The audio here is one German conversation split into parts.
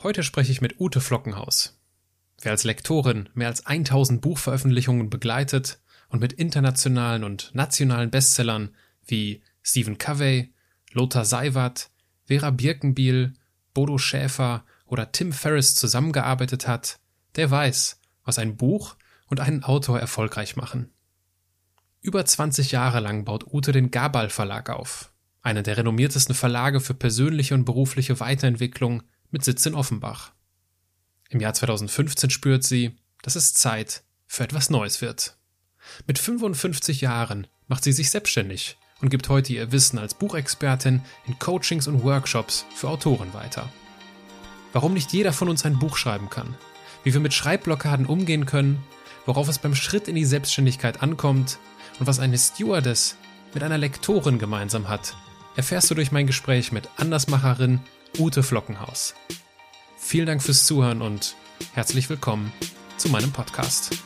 Heute spreche ich mit Ute Flockenhaus. Wer als Lektorin mehr als 1000 Buchveröffentlichungen begleitet und mit internationalen und nationalen Bestsellern wie Stephen Covey, Lothar Seiwert, Vera Birkenbiel, Bodo Schäfer oder Tim Ferriss zusammengearbeitet hat, der weiß, was ein Buch und einen Autor erfolgreich machen. Über 20 Jahre lang baut Ute den Gabal Verlag auf, einen der renommiertesten Verlage für persönliche und berufliche Weiterentwicklung mit Sitz in Offenbach. Im Jahr 2015 spürt sie, dass es Zeit für etwas Neues wird. Mit 55 Jahren macht sie sich selbstständig und gibt heute ihr Wissen als Buchexpertin in Coachings und Workshops für Autoren weiter. Warum nicht jeder von uns ein Buch schreiben kann, wie wir mit Schreibblockaden umgehen können, worauf es beim Schritt in die Selbstständigkeit ankommt und was eine Stewardess mit einer Lektorin gemeinsam hat, erfährst du durch mein Gespräch mit Andersmacherin Ute Flockenhaus. Vielen Dank fürs Zuhören und herzlich willkommen zu meinem Podcast.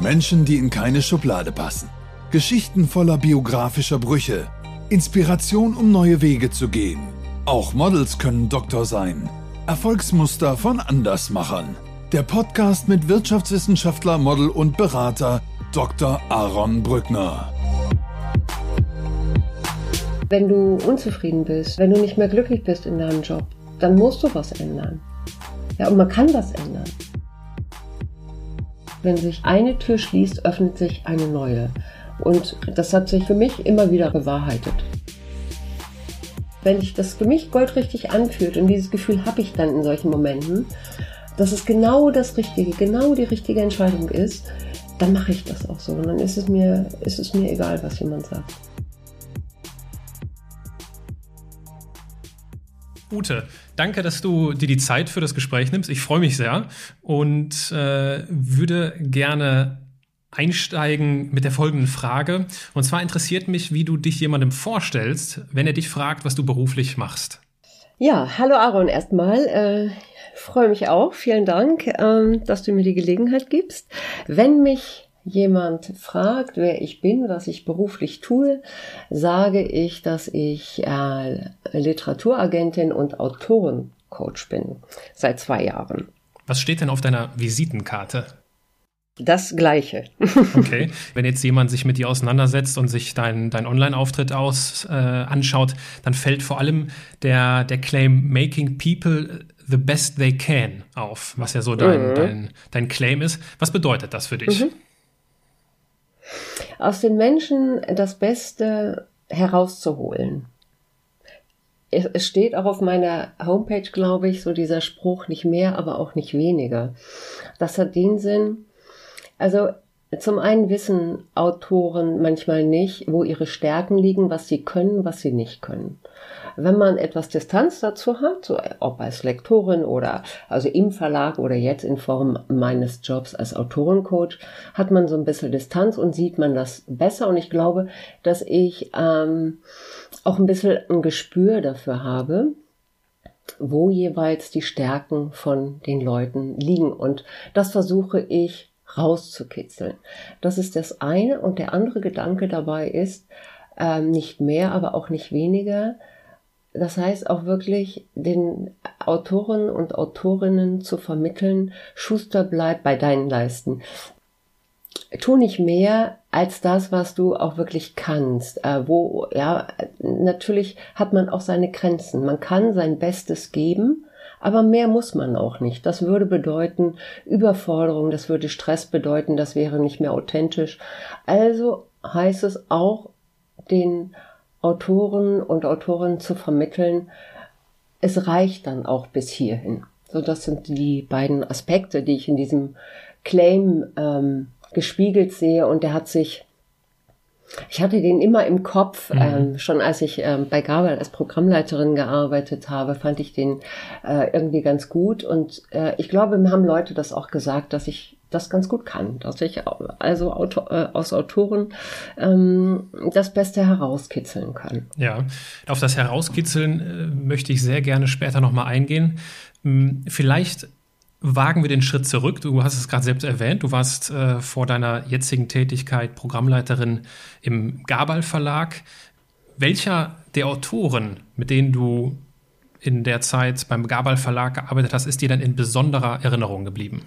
Menschen, die in keine Schublade passen. Geschichten voller biografischer Brüche. Inspiration, um neue Wege zu gehen. Auch Models können Doktor sein. Erfolgsmuster von Andersmachern. Der Podcast mit Wirtschaftswissenschaftler, Model und Berater Dr. Aaron Brückner. Wenn du unzufrieden bist, wenn du nicht mehr glücklich bist in deinem Job, dann musst du was ändern. Ja, und man kann was ändern. Wenn sich eine Tür schließt, öffnet sich eine neue. Und das hat sich für mich immer wieder bewahrheitet. Wenn sich das für mich goldrichtig anfühlt, und dieses Gefühl habe ich dann in solchen Momenten, dass es genau das Richtige, genau die richtige Entscheidung ist, dann mache ich das auch so. Und dann ist es mir, ist es mir egal, was jemand sagt. Ute, danke, dass du dir die Zeit für das Gespräch nimmst. Ich freue mich sehr und äh, würde gerne einsteigen mit der folgenden Frage. Und zwar interessiert mich, wie du dich jemandem vorstellst, wenn er dich fragt, was du beruflich machst. Ja, hallo Aaron erstmal. Äh, freue mich auch. Vielen Dank, äh, dass du mir die Gelegenheit gibst. Wenn mich jemand fragt, wer ich bin, was ich beruflich tue, sage ich, dass ich äh, Literaturagentin und Autorencoach bin seit zwei Jahren. Was steht denn auf deiner Visitenkarte? Das Gleiche. okay. Wenn jetzt jemand sich mit dir auseinandersetzt und sich deinen dein Online-Auftritt aus äh, anschaut, dann fällt vor allem der, der Claim Making People the best they can auf, was ja so dein, mhm. dein, dein Claim ist. Was bedeutet das für dich? Mhm aus den Menschen das Beste herauszuholen. Es steht auch auf meiner Homepage, glaube ich, so dieser Spruch, nicht mehr, aber auch nicht weniger. Das hat den Sinn, also zum einen wissen Autoren manchmal nicht, wo ihre Stärken liegen, was sie können, was sie nicht können. Wenn man etwas Distanz dazu hat, so ob als Lektorin oder also im Verlag oder jetzt in Form meines Jobs als Autorencoach, hat man so ein bisschen Distanz und sieht man das besser. Und ich glaube, dass ich ähm, auch ein bisschen ein Gespür dafür habe, wo jeweils die Stärken von den Leuten liegen. Und das versuche ich rauszukitzeln. Das ist das eine. Und der andere Gedanke dabei ist, ähm, nicht mehr, aber auch nicht weniger, das heißt auch wirklich den Autoren und Autorinnen zu vermitteln, Schuster bleibt bei deinen Leisten. Tu nicht mehr als das, was du auch wirklich kannst. Äh, wo, ja, natürlich hat man auch seine Grenzen. Man kann sein Bestes geben, aber mehr muss man auch nicht. Das würde bedeuten Überforderung, das würde Stress bedeuten, das wäre nicht mehr authentisch. Also heißt es auch, den Autoren und Autorinnen zu vermitteln, es reicht dann auch bis hierhin. So, das sind die beiden Aspekte, die ich in diesem Claim ähm, gespiegelt sehe und der hat sich ich hatte den immer im Kopf, mhm. ähm, schon als ich ähm, bei Gabel als Programmleiterin gearbeitet habe, fand ich den äh, irgendwie ganz gut. Und äh, ich glaube, mir haben Leute das auch gesagt, dass ich das ganz gut kann, dass ich also Autor, äh, aus Autoren ähm, das Beste herauskitzeln kann. Ja, auf das Herauskitzeln äh, möchte ich sehr gerne später nochmal eingehen. Hm, vielleicht wagen wir den Schritt zurück. Du hast es gerade selbst erwähnt, du warst äh, vor deiner jetzigen Tätigkeit Programmleiterin im Gabal Verlag. Welcher der Autoren, mit denen du in der Zeit beim Gabal Verlag gearbeitet hast, ist dir denn in besonderer Erinnerung geblieben?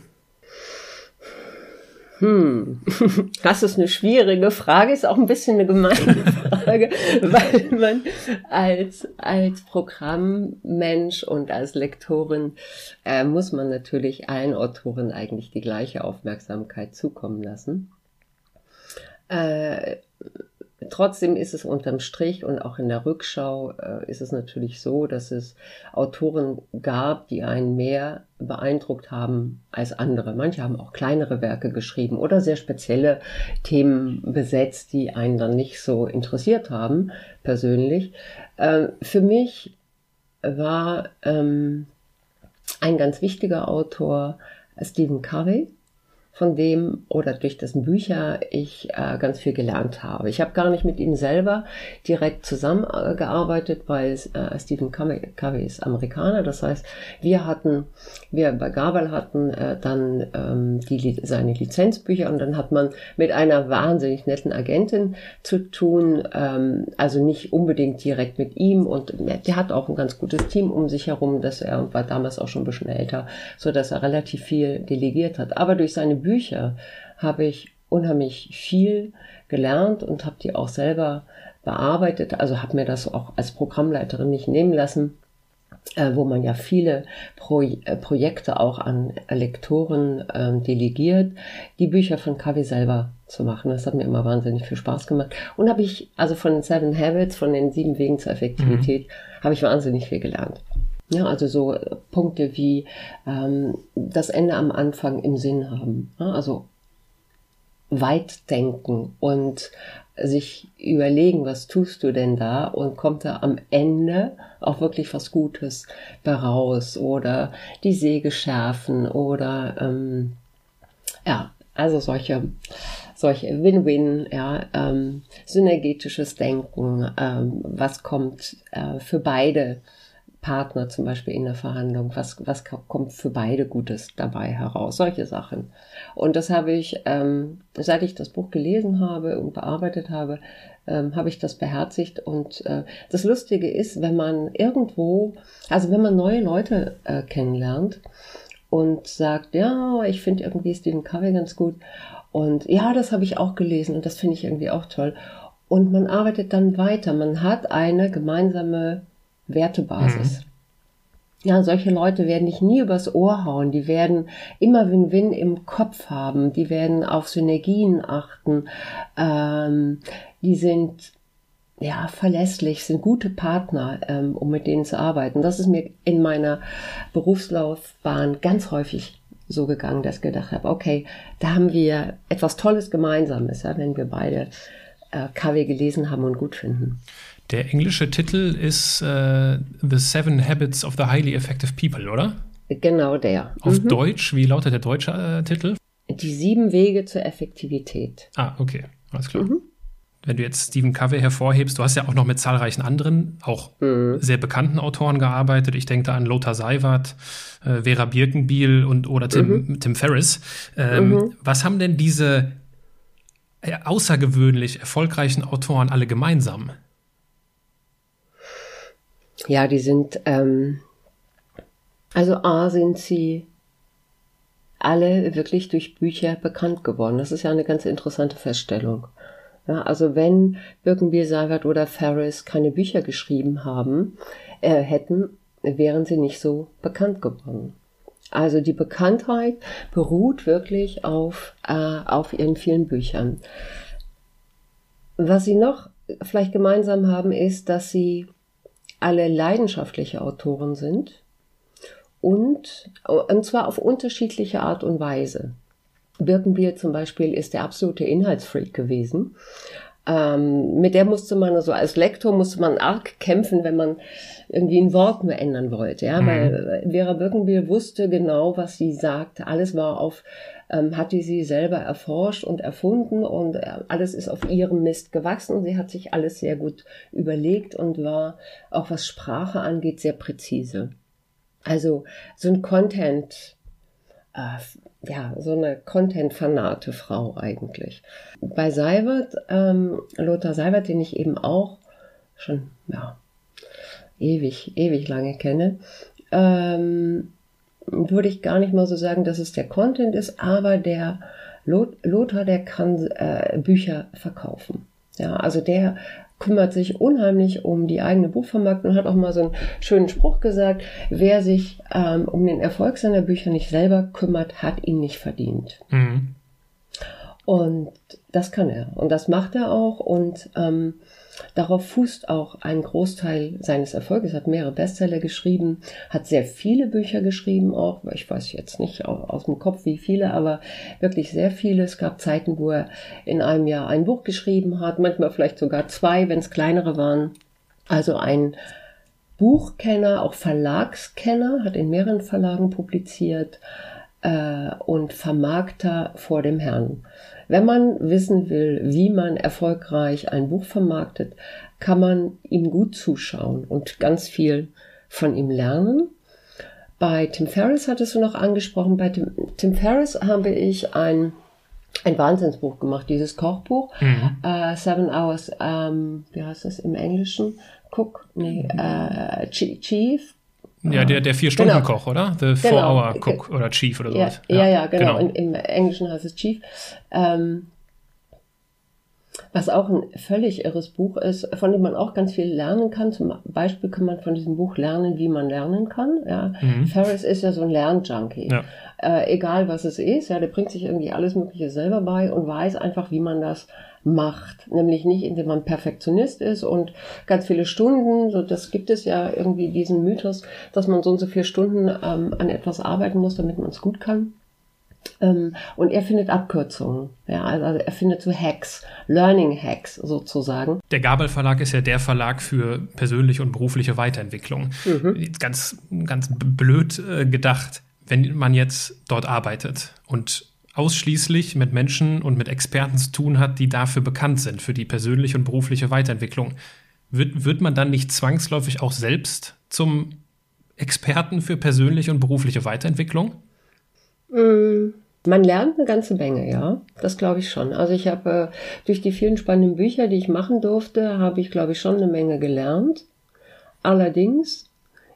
Hm, das ist eine schwierige Frage, ist auch ein bisschen eine gemeine Frage, weil man als, als Programmmensch und als Lektorin äh, muss man natürlich allen Autoren eigentlich die gleiche Aufmerksamkeit zukommen lassen. Äh, Trotzdem ist es unterm Strich und auch in der Rückschau äh, ist es natürlich so, dass es Autoren gab, die einen mehr beeindruckt haben als andere. Manche haben auch kleinere Werke geschrieben oder sehr spezielle Themen besetzt, die einen dann nicht so interessiert haben, persönlich. Äh, für mich war ähm, ein ganz wichtiger Autor Stephen Covey von dem oder durch dessen Bücher ich äh, ganz viel gelernt habe. Ich habe gar nicht mit ihm selber direkt zusammengearbeitet, weil äh, Stephen Covey ist Amerikaner. Das heißt, wir hatten, wir bei Gabel hatten äh, dann ähm, die, seine Lizenzbücher und dann hat man mit einer wahnsinnig netten Agentin zu tun, ähm, also nicht unbedingt direkt mit ihm und der hat auch ein ganz gutes Team um sich herum, dass er und war damals auch schon ein bisschen älter, so dass er relativ viel delegiert hat. Aber durch seine Bücher habe ich unheimlich viel gelernt und habe die auch selber bearbeitet. Also habe mir das auch als Programmleiterin nicht nehmen lassen, äh, wo man ja viele Pro äh, Projekte auch an Lektoren äh, delegiert, die Bücher von Kavi selber zu machen. Das hat mir immer wahnsinnig viel Spaß gemacht. Und habe ich, also von den Seven Habits, von den sieben Wegen zur Effektivität, mhm. habe ich wahnsinnig viel gelernt. Ja, also so äh, Punkte wie ähm, das Ende am Anfang im Sinn haben. Ja, also weit denken und sich überlegen, was tust du denn da und kommt da am Ende auch wirklich was Gutes daraus oder die Säge schärfen oder ähm, ja, also solche solche Win-Win, ja, ähm, synergetisches Denken, ähm, was kommt äh, für beide Partner zum Beispiel in der Verhandlung, was, was kommt für beide Gutes dabei heraus, solche Sachen. Und das habe ich, ähm, seit ich das Buch gelesen habe und bearbeitet habe, ähm, habe ich das beherzigt. Und äh, das Lustige ist, wenn man irgendwo, also wenn man neue Leute äh, kennenlernt und sagt, ja, ich finde irgendwie Stephen Covey ganz gut und ja, das habe ich auch gelesen und das finde ich irgendwie auch toll. Und man arbeitet dann weiter. Man hat eine gemeinsame Wertebasis. Mhm. Ja, solche Leute werden dich nie übers Ohr hauen. Die werden immer Win-Win im Kopf haben. Die werden auf Synergien achten. Ähm, die sind ja verlässlich, sind gute Partner, ähm, um mit denen zu arbeiten. Das ist mir in meiner Berufslaufbahn ganz häufig so gegangen, dass ich gedacht habe, okay, da haben wir etwas Tolles Gemeinsames, ja, wenn wir beide äh, KW gelesen haben und gut finden. Der englische Titel ist äh, The Seven Habits of the Highly Effective People, oder? Genau der. Auf mhm. Deutsch, wie lautet der deutsche äh, Titel? Die sieben Wege zur Effektivität. Ah, okay, alles klar. Mhm. Wenn du jetzt Stephen Covey hervorhebst, du hast ja auch noch mit zahlreichen anderen, auch mhm. sehr bekannten Autoren gearbeitet. Ich denke da an Lothar Seiwert, äh, Vera Birkenbiel und oder Tim, mhm. Tim Ferriss. Ähm, mhm. Was haben denn diese äh, außergewöhnlich erfolgreichen Autoren alle gemeinsam? Ja, die sind, ähm, also A sind sie alle wirklich durch Bücher bekannt geworden. Das ist ja eine ganz interessante Feststellung. Ja, also wenn Birkenbier, Seiwert oder Ferris keine Bücher geschrieben haben, äh, hätten, wären sie nicht so bekannt geworden. Also die Bekanntheit beruht wirklich auf, äh, auf ihren vielen Büchern. Was sie noch vielleicht gemeinsam haben, ist, dass sie alle leidenschaftliche Autoren sind und, und zwar auf unterschiedliche Art und Weise. Birkenbier zum Beispiel ist der absolute Inhaltsfreak gewesen. Ähm, mit der musste man, also als Lektor musste man arg kämpfen, wenn man irgendwie ein Wort nur ändern wollte, ja, mhm. weil Vera Birkenbier wusste genau, was sie sagte. Alles war auf ähm, hatte sie selber erforscht und erfunden und äh, alles ist auf ihrem Mist gewachsen. Sie hat sich alles sehr gut überlegt und war auch was Sprache angeht sehr präzise. Also so ein Content, äh, ja, so eine Content-fanate Frau eigentlich. Bei Seibert, ähm, Lothar Seibert, den ich eben auch schon, ja, ewig, ewig lange kenne, ähm, würde ich gar nicht mal so sagen, dass es der Content ist, aber der Lothar, der kann äh, Bücher verkaufen. Ja, also der kümmert sich unheimlich um die eigene Buchvermarktung und hat auch mal so einen schönen Spruch gesagt, wer sich ähm, um den Erfolg seiner Bücher nicht selber kümmert, hat ihn nicht verdient. Mhm. Und das kann er und das macht er auch und ähm, Darauf fußt auch ein Großteil seines Erfolges, hat mehrere Bestseller geschrieben, hat sehr viele Bücher geschrieben auch, ich weiß jetzt nicht aus dem Kopf wie viele, aber wirklich sehr viele. Es gab Zeiten, wo er in einem Jahr ein Buch geschrieben hat, manchmal vielleicht sogar zwei, wenn es kleinere waren. Also ein Buchkenner, auch Verlagskenner, hat in mehreren Verlagen publiziert äh, und Vermarkter vor dem Herrn. Wenn man wissen will, wie man erfolgreich ein Buch vermarktet, kann man ihm gut zuschauen und ganz viel von ihm lernen. Bei Tim Ferriss hattest du noch angesprochen. Bei Tim, Tim Ferriss habe ich ein, ein Wahnsinnsbuch gemacht, dieses Kochbuch. Mhm. Uh, Seven Hours, ähm, wie heißt das im Englischen? Cook, nee, uh, Chief, ja, der, der Vier-Stunden-Koch, genau. oder? The genau. Four-Hour-Cook oder Chief oder sowas. Ja, ja, ja genau. genau. Im, Im, Englischen heißt es Chief. Ähm, was auch ein völlig irres Buch ist, von dem man auch ganz viel lernen kann. Zum Beispiel kann man von diesem Buch lernen, wie man lernen kann. Ja. Mhm. Ferris ist ja so ein Lernjunkie. Ja. Äh, egal was es ist, ja, der bringt sich irgendwie alles Mögliche selber bei und weiß einfach, wie man das macht. Nämlich nicht, indem man Perfektionist ist und ganz viele Stunden, so das gibt es ja irgendwie diesen Mythos, dass man so und so viele Stunden ähm, an etwas arbeiten muss, damit man es gut kann. Ähm, und er findet Abkürzungen. Ja, also er findet so Hacks, Learning Hacks sozusagen. Der Gabel Verlag ist ja der Verlag für persönliche und berufliche Weiterentwicklung. Mhm. Ganz, ganz blöd äh, gedacht, wenn man jetzt dort arbeitet und ausschließlich mit Menschen und mit Experten zu tun hat, die dafür bekannt sind, für die persönliche und berufliche Weiterentwicklung. Wird, wird man dann nicht zwangsläufig auch selbst zum Experten für persönliche und berufliche Weiterentwicklung? Mm, man lernt eine ganze Menge, ja. Das glaube ich schon. Also ich habe äh, durch die vielen spannenden Bücher, die ich machen durfte, habe ich, glaube ich, schon eine Menge gelernt. Allerdings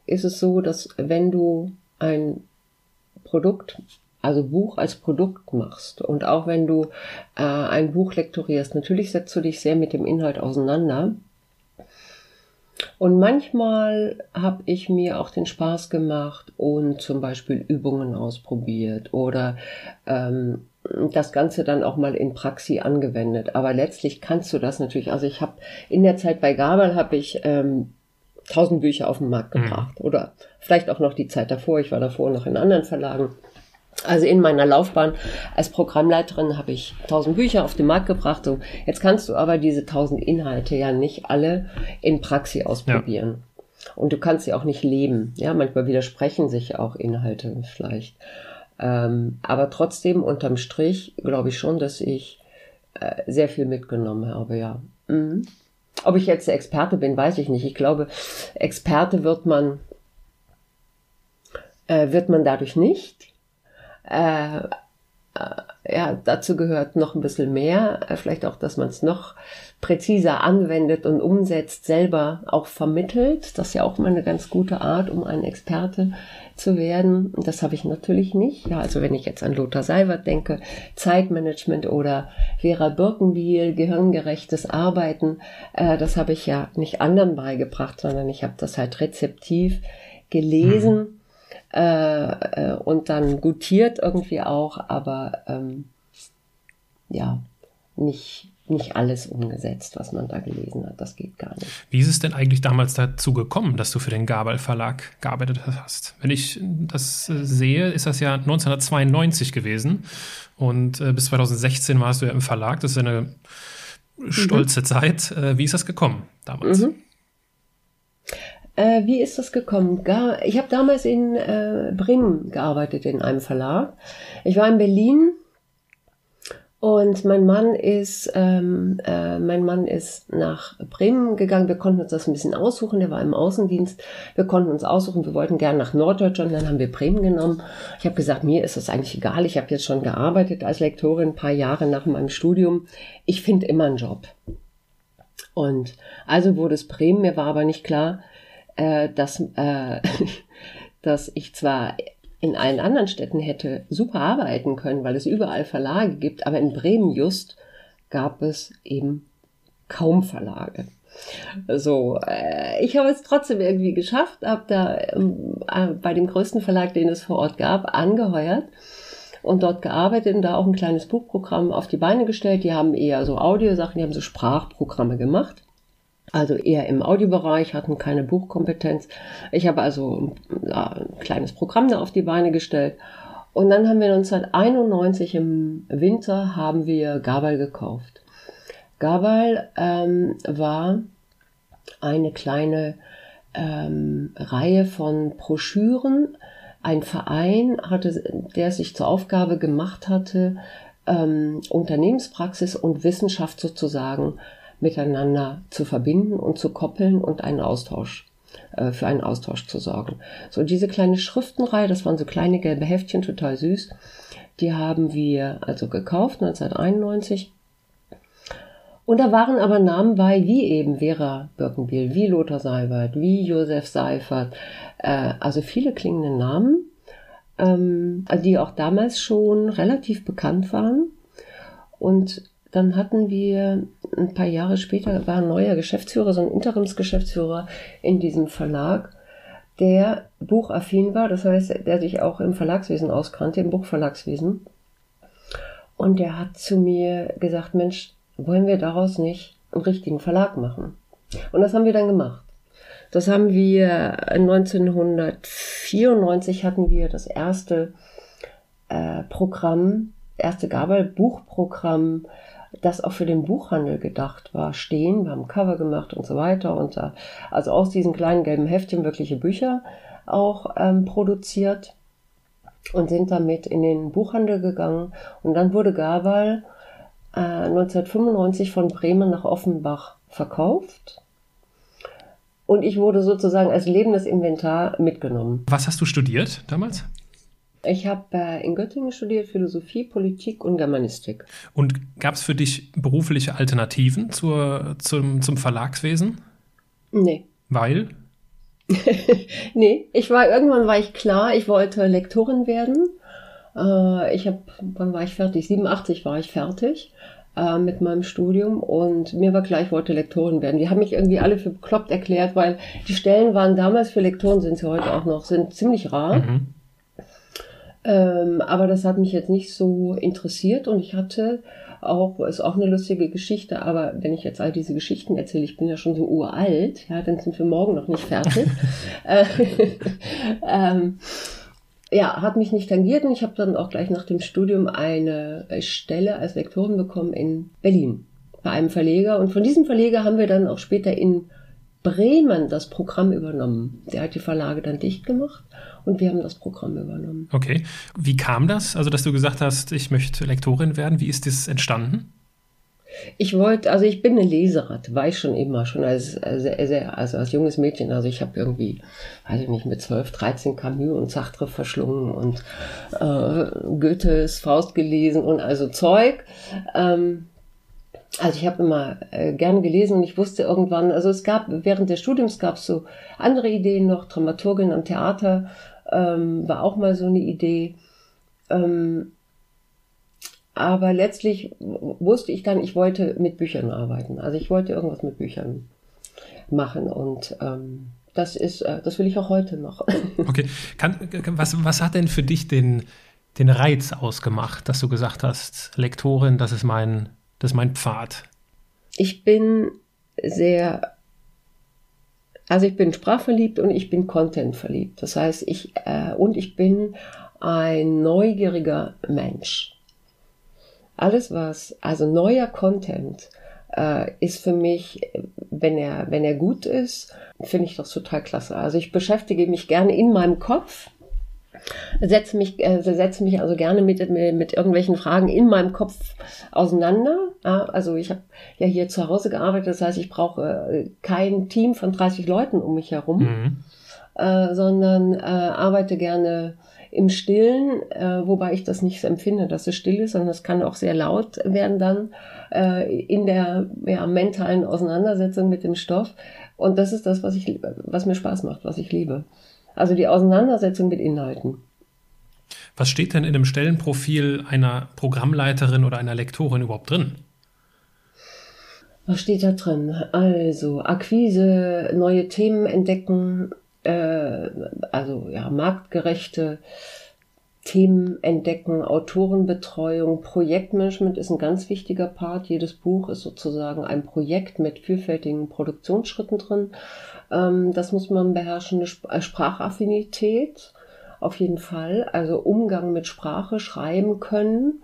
ist es so, dass wenn du ein Produkt also Buch als Produkt machst und auch wenn du äh, ein Buch lektorierst, natürlich setzt du dich sehr mit dem Inhalt auseinander. Und manchmal habe ich mir auch den Spaß gemacht und zum Beispiel Übungen ausprobiert oder ähm, das Ganze dann auch mal in Praxis angewendet. Aber letztlich kannst du das natürlich. Also ich habe in der Zeit bei Gabel habe ich ähm, tausend Bücher auf den Markt mhm. gebracht mhm. oder vielleicht auch noch die Zeit davor. Ich war davor noch in anderen Verlagen. Also in meiner Laufbahn als Programmleiterin habe ich tausend Bücher auf den Markt gebracht. So, jetzt kannst du aber diese tausend Inhalte ja nicht alle in Praxis ausprobieren. Ja. Und du kannst sie auch nicht leben. Ja, manchmal widersprechen sich auch Inhalte vielleicht. Ähm, aber trotzdem, unterm Strich, glaube ich schon, dass ich äh, sehr viel mitgenommen habe, ja. Mhm. Ob ich jetzt Experte bin, weiß ich nicht. Ich glaube, Experte wird man, äh, wird man dadurch nicht äh, äh, ja, dazu gehört noch ein bisschen mehr, äh, vielleicht auch, dass man es noch präziser anwendet und umsetzt, selber auch vermittelt. Das ist ja auch mal eine ganz gute Art, um ein Experte zu werden. Das habe ich natürlich nicht. Ja, also wenn ich jetzt an Lothar Seiwert denke, Zeitmanagement oder Vera Birkenbiel, gehirngerechtes Arbeiten, äh, das habe ich ja nicht anderen beigebracht, sondern ich habe das halt rezeptiv gelesen. Mhm äh, äh, und dann gutiert irgendwie auch, aber ähm, ja, nicht, nicht alles umgesetzt, was man da gelesen hat. Das geht gar nicht. Wie ist es denn eigentlich damals dazu gekommen, dass du für den Gabel Verlag gearbeitet hast? Wenn ich das äh, sehe, ist das ja 1992 gewesen und äh, bis 2016 warst du ja im Verlag. Das ist eine stolze mhm. Zeit. Äh, wie ist das gekommen damals? Mhm. Äh, wie ist das gekommen? Gar, ich habe damals in äh, Bremen gearbeitet in einem Verlag. Ich war in Berlin und mein Mann ist ähm, äh, mein Mann ist nach Bremen gegangen. Wir konnten uns das ein bisschen aussuchen. Der war im Außendienst. Wir konnten uns aussuchen. Wir wollten gerne nach Norddeutschland. Dann haben wir Bremen genommen. Ich habe gesagt, mir ist das eigentlich egal. Ich habe jetzt schon gearbeitet als Lektorin ein paar Jahre nach meinem Studium. Ich finde immer einen Job. Und also wurde es Bremen. Mir war aber nicht klar, äh, dass, äh, dass ich zwar in allen anderen Städten hätte super arbeiten können, weil es überall Verlage gibt, aber in Bremen just gab es eben kaum Verlage. So, äh, ich habe es trotzdem irgendwie geschafft, habe da ähm, äh, bei dem größten Verlag, den es vor Ort gab, angeheuert und dort gearbeitet und da auch ein kleines Buchprogramm auf die Beine gestellt. Die haben eher so Audiosachen, die haben so Sprachprogramme gemacht. Also eher im Audiobereich, hatten keine Buchkompetenz. Ich habe also ein kleines Programm da auf die Beine gestellt. Und dann haben wir 1991 im Winter haben wir Gabal gekauft. Gabal ähm, war eine kleine ähm, Reihe von Broschüren, ein Verein hatte, der sich zur Aufgabe gemacht hatte, ähm, Unternehmenspraxis und Wissenschaft sozusagen miteinander zu verbinden und zu koppeln und einen Austausch äh, für einen Austausch zu sorgen. So diese kleine Schriftenreihe, das waren so kleine gelbe Heftchen, total süß. Die haben wir also gekauft 1991. Und da waren aber Namen bei, wie eben Vera Birkenbiel, wie Lothar Seibert, wie Josef Seifert, äh, also viele klingende Namen, ähm, die auch damals schon relativ bekannt waren. Und dann hatten wir ein paar Jahre später, war ein neuer Geschäftsführer, so ein Interimsgeschäftsführer in diesem Verlag, der buchaffin war, das heißt, der sich auch im Verlagswesen auskannte, im Buchverlagswesen. Und der hat zu mir gesagt, Mensch, wollen wir daraus nicht einen richtigen Verlag machen? Und das haben wir dann gemacht. Das haben wir 1994 hatten wir das erste äh, Programm, erste Gabel-Buchprogramm das auch für den Buchhandel gedacht war, stehen. Wir haben Cover gemacht und so weiter. Und äh, also aus diesen kleinen gelben Heftchen wirkliche Bücher auch ähm, produziert und sind damit in den Buchhandel gegangen. Und dann wurde Gabal äh, 1995 von Bremen nach Offenbach verkauft. Und ich wurde sozusagen als lebendes Inventar mitgenommen. Was hast du studiert damals? Ich habe äh, in Göttingen studiert Philosophie, Politik und Germanistik. Und gab es für dich berufliche Alternativen zur, zum, zum Verlagswesen? Nee. Weil? nee, ich war irgendwann war ich klar, ich wollte Lektorin werden. Äh, ich habe, wann war ich fertig? 87 war ich fertig äh, mit meinem Studium und mir war klar, ich wollte Lektorin werden. Die haben mich irgendwie alle für bekloppt erklärt, weil die Stellen waren damals für Lektoren, sind sie heute auch noch, sind ziemlich rar. Mhm. Ähm, aber das hat mich jetzt nicht so interessiert und ich hatte auch, ist auch eine lustige Geschichte, aber wenn ich jetzt all diese Geschichten erzähle, ich bin ja schon so uralt, ja, dann sind wir morgen noch nicht fertig. Äh, ähm, ja, hat mich nicht tangiert und ich habe dann auch gleich nach dem Studium eine Stelle als Lektorin bekommen in Berlin bei einem Verleger und von diesem Verleger haben wir dann auch später in Bremen das Programm übernommen. Der hat die Verlage dann dicht gemacht und wir haben das Programm übernommen. Okay. Wie kam das? Also, dass du gesagt hast, ich möchte Lektorin werden. Wie ist das entstanden? Ich wollte, also ich bin eine Leseratte, war ich schon immer, schon als, als, also als junges Mädchen. Also ich habe irgendwie, weiß ich nicht, mit 12, 13 Camus und Sartre verschlungen und äh, Goethes Faust gelesen und also Zeug. Ähm, also ich habe immer äh, gerne gelesen und ich wusste irgendwann, also es gab während des Studiums gab es so andere Ideen noch, Dramaturgin am Theater ähm, war auch mal so eine Idee. Ähm, aber letztlich wusste ich dann, ich wollte mit Büchern arbeiten. Also ich wollte irgendwas mit Büchern machen und ähm, das ist, äh, das will ich auch heute noch. Okay, Kann, was, was hat denn für dich den, den Reiz ausgemacht, dass du gesagt hast, Lektorin, das ist mein, das ist mein Pfad? Ich bin sehr also ich bin sprachverliebt und ich bin Content verliebt. Das heißt, ich äh, und ich bin ein neugieriger Mensch. Alles was, also neuer Content äh, ist für mich, wenn er, wenn er gut ist, finde ich das total klasse. Also ich beschäftige mich gerne in meinem Kopf setze mich, äh, setze mich also gerne mit, mit, irgendwelchen Fragen in meinem Kopf auseinander. Ja, also ich habe ja hier zu Hause gearbeitet, das heißt, ich brauche äh, kein Team von 30 Leuten um mich herum, mhm. äh, sondern äh, arbeite gerne im Stillen, äh, wobei ich das nicht empfinde, dass es still ist, sondern es kann auch sehr laut werden dann äh, in der ja, mentalen Auseinandersetzung mit dem Stoff. Und das ist das, was ich, was mir Spaß macht, was ich liebe. Also die Auseinandersetzung mit Inhalten. Was steht denn in dem Stellenprofil einer Programmleiterin oder einer Lektorin überhaupt drin? Was steht da drin? Also Akquise, neue Themen entdecken, äh, also ja, marktgerechte Themen entdecken, Autorenbetreuung, Projektmanagement ist ein ganz wichtiger Part. Jedes Buch ist sozusagen ein Projekt mit vielfältigen Produktionsschritten drin. Ähm, das muss man beherrschen. Eine äh, Sprachaffinität auf jeden Fall. Also Umgang mit Sprache, schreiben können.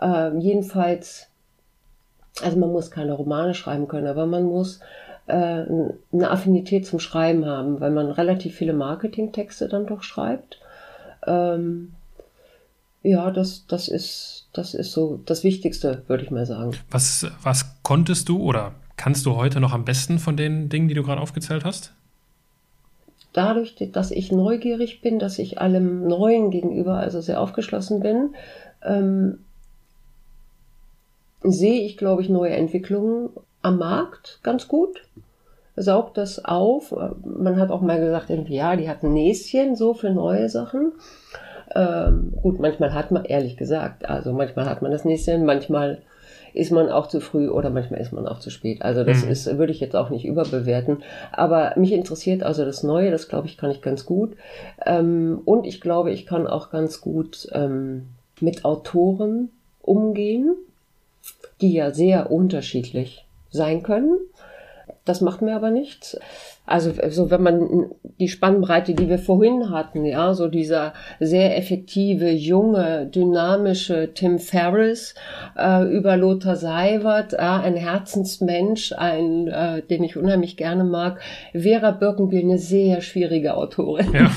Äh, jedenfalls, also man muss keine Romane schreiben können, aber man muss äh, eine Affinität zum Schreiben haben, weil man relativ viele Marketingtexte dann doch schreibt. Ähm, ja, das, das ist, das ist so das Wichtigste, würde ich mal sagen. Was, was konntest du oder kannst du heute noch am besten von den Dingen, die du gerade aufgezählt hast? Dadurch, dass ich neugierig bin, dass ich allem Neuen gegenüber also sehr aufgeschlossen bin, ähm, sehe ich, glaube ich, neue Entwicklungen am Markt ganz gut. Saugt das auf. Man hat auch mal gesagt, ja, die hatten Näschen so für neue Sachen. Ähm, gut, manchmal hat man, ehrlich gesagt, also manchmal hat man das Näschen, manchmal ist man auch zu früh oder manchmal ist man auch zu spät. Also das mhm. ist, würde ich jetzt auch nicht überbewerten. Aber mich interessiert also das Neue, das glaube ich, kann ich ganz gut. Ähm, und ich glaube, ich kann auch ganz gut ähm, mit Autoren umgehen, die ja sehr unterschiedlich sein können. Das macht mir aber nichts. Also so wenn man die Spannbreite, die wir vorhin hatten, ja, so dieser sehr effektive, junge, dynamische Tim Ferriss äh, über Lothar Seiwert, äh, ein Herzensmensch, ein, äh, den ich unheimlich gerne mag. Vera Birkenbiel, eine sehr schwierige Autorin. Ja,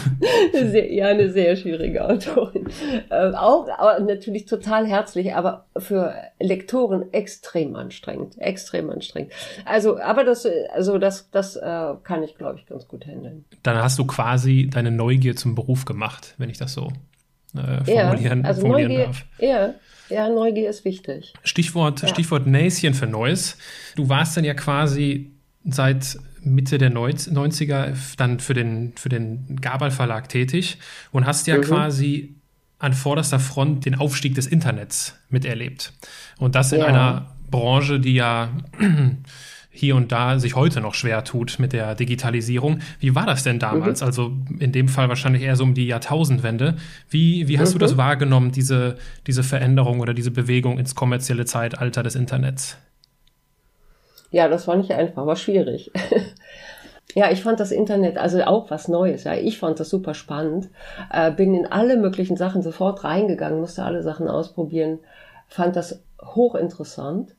sehr, ja eine sehr schwierige Autorin. Äh, auch aber natürlich total herzlich, aber für Lektoren extrem anstrengend, extrem anstrengend. Also, aber das, also das, das äh, kann kann ich, glaube ich, ganz gut handeln. Dann hast du quasi deine Neugier zum Beruf gemacht, wenn ich das so äh, formulieren, ja, also formulieren Neugier, darf. Ja, ja, Neugier ist wichtig. Stichwort, ja. Stichwort Näschen für Neues. Du warst dann ja quasi seit Mitte der 90er dann für den, für den Gabal Verlag tätig und hast ja mhm. quasi an vorderster Front den Aufstieg des Internets miterlebt. Und das in ja. einer Branche, die ja hier und da sich heute noch schwer tut mit der Digitalisierung. Wie war das denn damals? Mhm. Also in dem Fall wahrscheinlich eher so um die Jahrtausendwende. Wie, wie hast mhm. du das mhm. wahrgenommen, diese, diese Veränderung oder diese Bewegung ins kommerzielle Zeitalter des Internets? Ja, das war nicht einfach, war schwierig. Ja, ich fand das Internet also auch was Neues. Ja, ich fand das super spannend. Äh, bin in alle möglichen Sachen sofort reingegangen, musste alle Sachen ausprobieren, fand das hochinteressant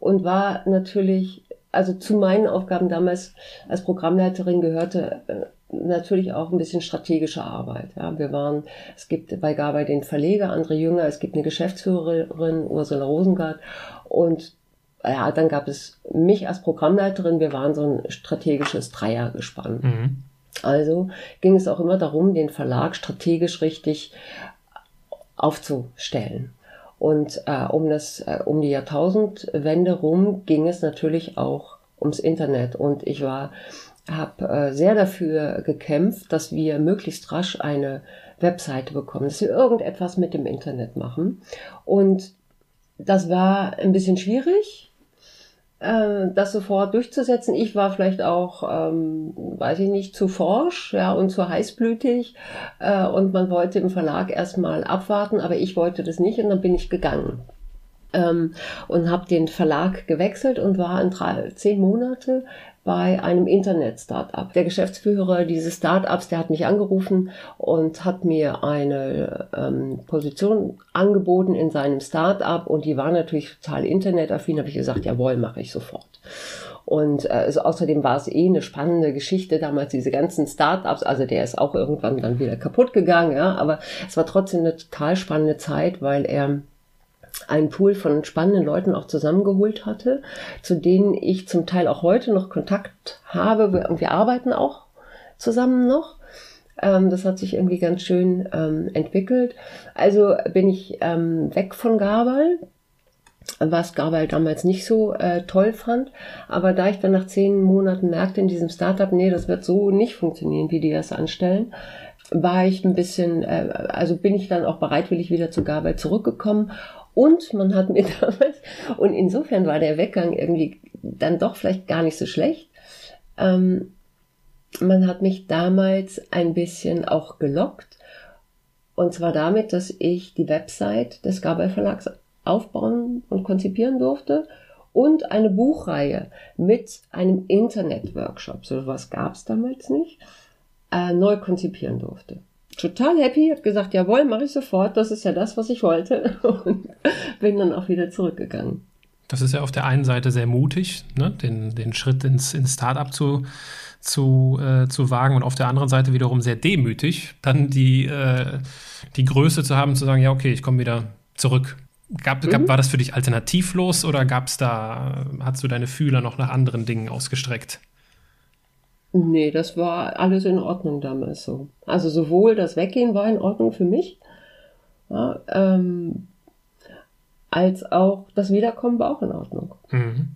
und war natürlich also zu meinen Aufgaben damals als Programmleiterin gehörte äh, natürlich auch ein bisschen strategische Arbeit. Ja, wir waren, es gibt bei Gabay den Verleger André Jünger, es gibt eine Geschäftsführerin Ursula Rosengart und ja, dann gab es mich als Programmleiterin. Wir waren so ein strategisches Dreiergespann. Mhm. Also ging es auch immer darum, den Verlag strategisch richtig aufzustellen. Und äh, um das, äh, um die Jahrtausendwende rum ging es natürlich auch ums Internet. Und ich war, habe äh, sehr dafür gekämpft, dass wir möglichst rasch eine Webseite bekommen, dass wir irgendetwas mit dem Internet machen. Und das war ein bisschen schwierig, das sofort durchzusetzen. Ich war vielleicht auch, ähm, weiß ich nicht, zu forsch ja, und zu heißblütig äh, und man wollte im Verlag erstmal abwarten, aber ich wollte das nicht und dann bin ich gegangen. Ähm, und habe den Verlag gewechselt und war in drei, zehn Monate bei einem Internet-Startup. Der Geschäftsführer dieses Startups, der hat mich angerufen und hat mir eine ähm, Position angeboten in seinem Startup und die war natürlich total internetaffin. Habe ich gesagt, jawohl, mache ich sofort. Und äh, also außerdem war es eh eine spannende Geschichte damals, diese ganzen Startups. Also der ist auch irgendwann dann wieder kaputt gegangen, ja, aber es war trotzdem eine total spannende Zeit, weil er einen Pool von spannenden Leuten auch zusammengeholt hatte, zu denen ich zum Teil auch heute noch Kontakt habe und wir arbeiten auch zusammen noch. Ähm, das hat sich irgendwie ganz schön ähm, entwickelt. Also bin ich ähm, weg von Gabal was Gabel damals nicht so äh, toll fand. Aber da ich dann nach zehn Monaten merkte in diesem Startup, nee, das wird so nicht funktionieren, wie die das anstellen, war ich ein bisschen, äh, also bin ich dann auch bereitwillig wieder zu Gabel zurückgekommen. Und man hat mir damals, und insofern war der Weggang irgendwie dann doch vielleicht gar nicht so schlecht. Ähm, man hat mich damals ein bisschen auch gelockt. Und zwar damit, dass ich die Website des Gabel Verlags aufbauen und konzipieren durfte und eine Buchreihe mit einem Internet-Workshop, so was gab es damals nicht, äh, neu konzipieren durfte. Total happy, hat gesagt, jawohl, mache ich sofort, das ist ja das, was ich wollte und bin dann auch wieder zurückgegangen. Das ist ja auf der einen Seite sehr mutig, ne? den, den Schritt ins, ins Startup zu, zu, äh, zu wagen und auf der anderen Seite wiederum sehr demütig, dann die, äh, die Größe zu haben, zu sagen, ja, okay, ich komme wieder zurück Gab, gab, mhm. War das für dich alternativlos oder gab es da, hast du deine Fühler noch nach anderen Dingen ausgestreckt? Nee, das war alles in Ordnung damals so. Also sowohl das Weggehen war in Ordnung für mich, ja, ähm, als auch das Wiederkommen war auch in Ordnung. Mhm.